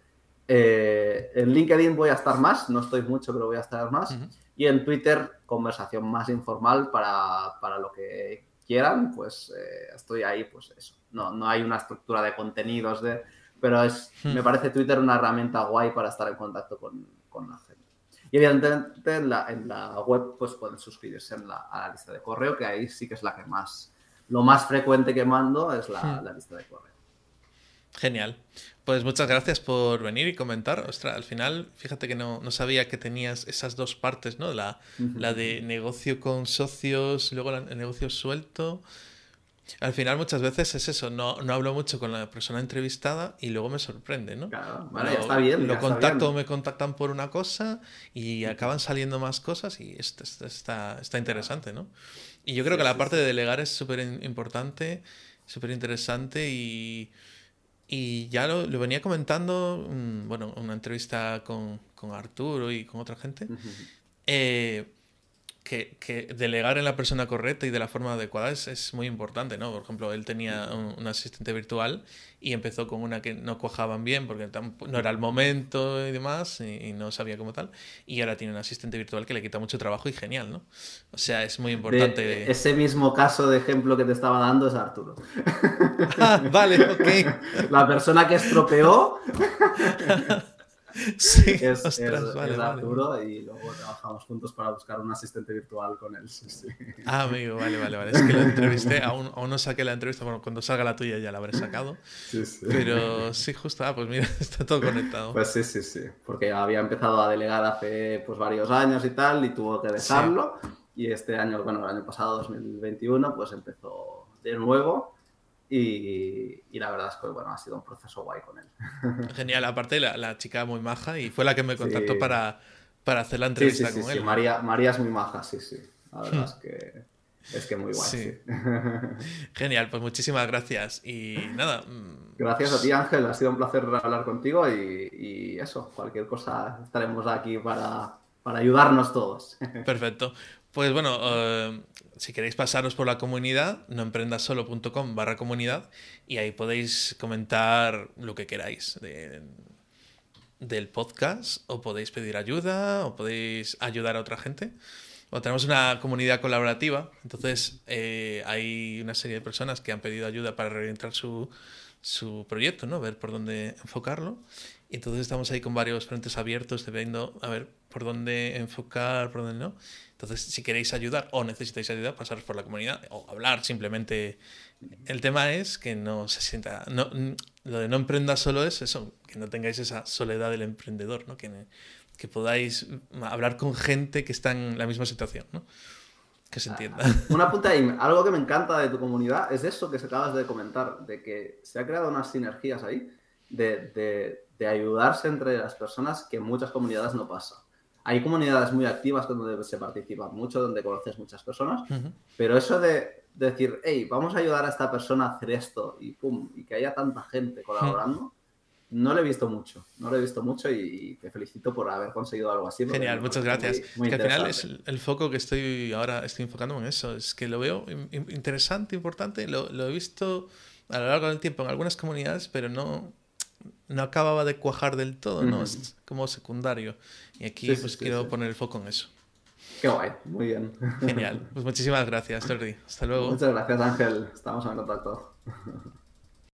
En LinkedIn voy a estar más, no estoy mucho, pero voy a estar más. Y en Twitter, conversación más informal para, para lo que quieran, pues estoy ahí, pues eso. No, no hay una estructura de contenidos, de, pero es, me parece Twitter una herramienta guay para estar en contacto con, con la gente. Y evidentemente en la, en la web pues pueden suscribirse en la, a la lista de correo, que ahí sí que es la que más, lo más frecuente que mando es la, la lista de correo. Genial. Pues muchas gracias por venir y comentar. Ostras, al final, fíjate que no, no sabía que tenías esas dos partes, ¿no? La, la de negocio con socios, luego el negocio suelto. Al final muchas veces es eso, no, no hablo mucho con la persona entrevistada y luego me sorprende, ¿no? Claro, vale, ya está bien. Lo contacto, me contactan por una cosa y acaban saliendo más cosas y esto, está, está interesante, ¿no? Y yo creo que la parte de delegar es súper importante, súper interesante y, y ya lo, lo, venía comentando, mm, bueno, una entrevista con, con Arturo y con otra gente. eh, que, delegar en la persona correcta y de la forma adecuada es, es muy importante, ¿no? Por ejemplo, él tenía un, asistente virtual y empezó con una que no cuajaban bien porque no era el momento y demás y, no sabía cómo tal. Y ahora tiene un asistente virtual que le quita mucho trabajo y genial, ¿no? O sea, es muy importante. ese mismo caso de ejemplo que te estaba dando es Arturo. Ah, vale, ok. La persona que estropeó Sí, es, Arturo y luego trabajamos juntos para buscar un asistente virtual con él. Ah, amigo, vale, vale, vale. Es que lo entrevisté, aún, aún, no saqué la entrevista, bueno, cuando salga la tuya ya la habré sacado. Sí, sí. Pero sí, justo, ah, pues mira, está todo conectado. Pues sí, sí, sí, porque había empezado a delegar hace pues varios años y tal y tuvo que dejarlo. Y este año, bueno, el año pasado, 2021, pues empezó de nuevo y, la verdad es que bueno, ha sido un proceso guay con él. Genial, aparte la, la chica muy maja y fue la que me contactó para, para hacer la entrevista con él. María, María es muy maja, sí, sí. La verdad es que es que muy guay. Genial, pues muchísimas gracias. Y nada. Mm, gracias a ti, Ángel. Ha sido un placer hablar contigo y, y eso, cualquier cosa estaremos aquí para, para ayudarnos todos. Perfecto. Pues bueno, eh, si queréis pasaros por la comunidad, noemprendasolo.com barra comunidad y ahí podéis comentar lo que queráis del podcast o podéis pedir ayuda o podéis ayudar a otra gente. O tenemos una comunidad colaborativa, entonces eh, hay una serie de personas que han pedido ayuda para reorientar su, su proyecto, ¿no? Ver por dónde enfocarlo. Y entonces estamos ahí con varios frentes abiertos, viendo a ver por dónde enfocar, por dónde no. Entonces, si queréis ayudar o necesitáis ayuda, pasaros por la comunidad o hablar simplemente. El tema es que no se sienta. No, lo de no emprendas solo es eso, que no tengáis esa soledad del emprendedor, ¿no? que, que podáis hablar con gente que está en la misma situación. ¿no? Que se entienda. Ah, una punta ahí. Algo que me encanta de tu comunidad es eso que se acabas de comentar, de que se ha creado unas sinergias ahí de, de, de ayudarse entre las personas que en muchas comunidades no pasa hay comunidades muy activas donde se participa mucho, donde conoces muchas personas, pero eso de, decir, hey, vamos a ayudar a esta persona a hacer esto y pum, y que haya tanta gente colaborando, no lo he visto mucho, no lo he visto mucho y, te felicito por haber conseguido algo así. Genial, muchas gracias. Muy, que al final es el, foco que estoy ahora estoy enfocando en eso, es que lo veo interesante, importante, lo, lo he visto a lo largo del tiempo en algunas comunidades, pero no, no acababa de cuajar del todo, ¿no? Es como secundario. Y aquí pues quiero poner el foco en eso. Qué guay, muy bien. Genial. Pues muchísimas gracias, Jordi. Hasta luego. Muchas gracias, Ángel. Estamos en contacto.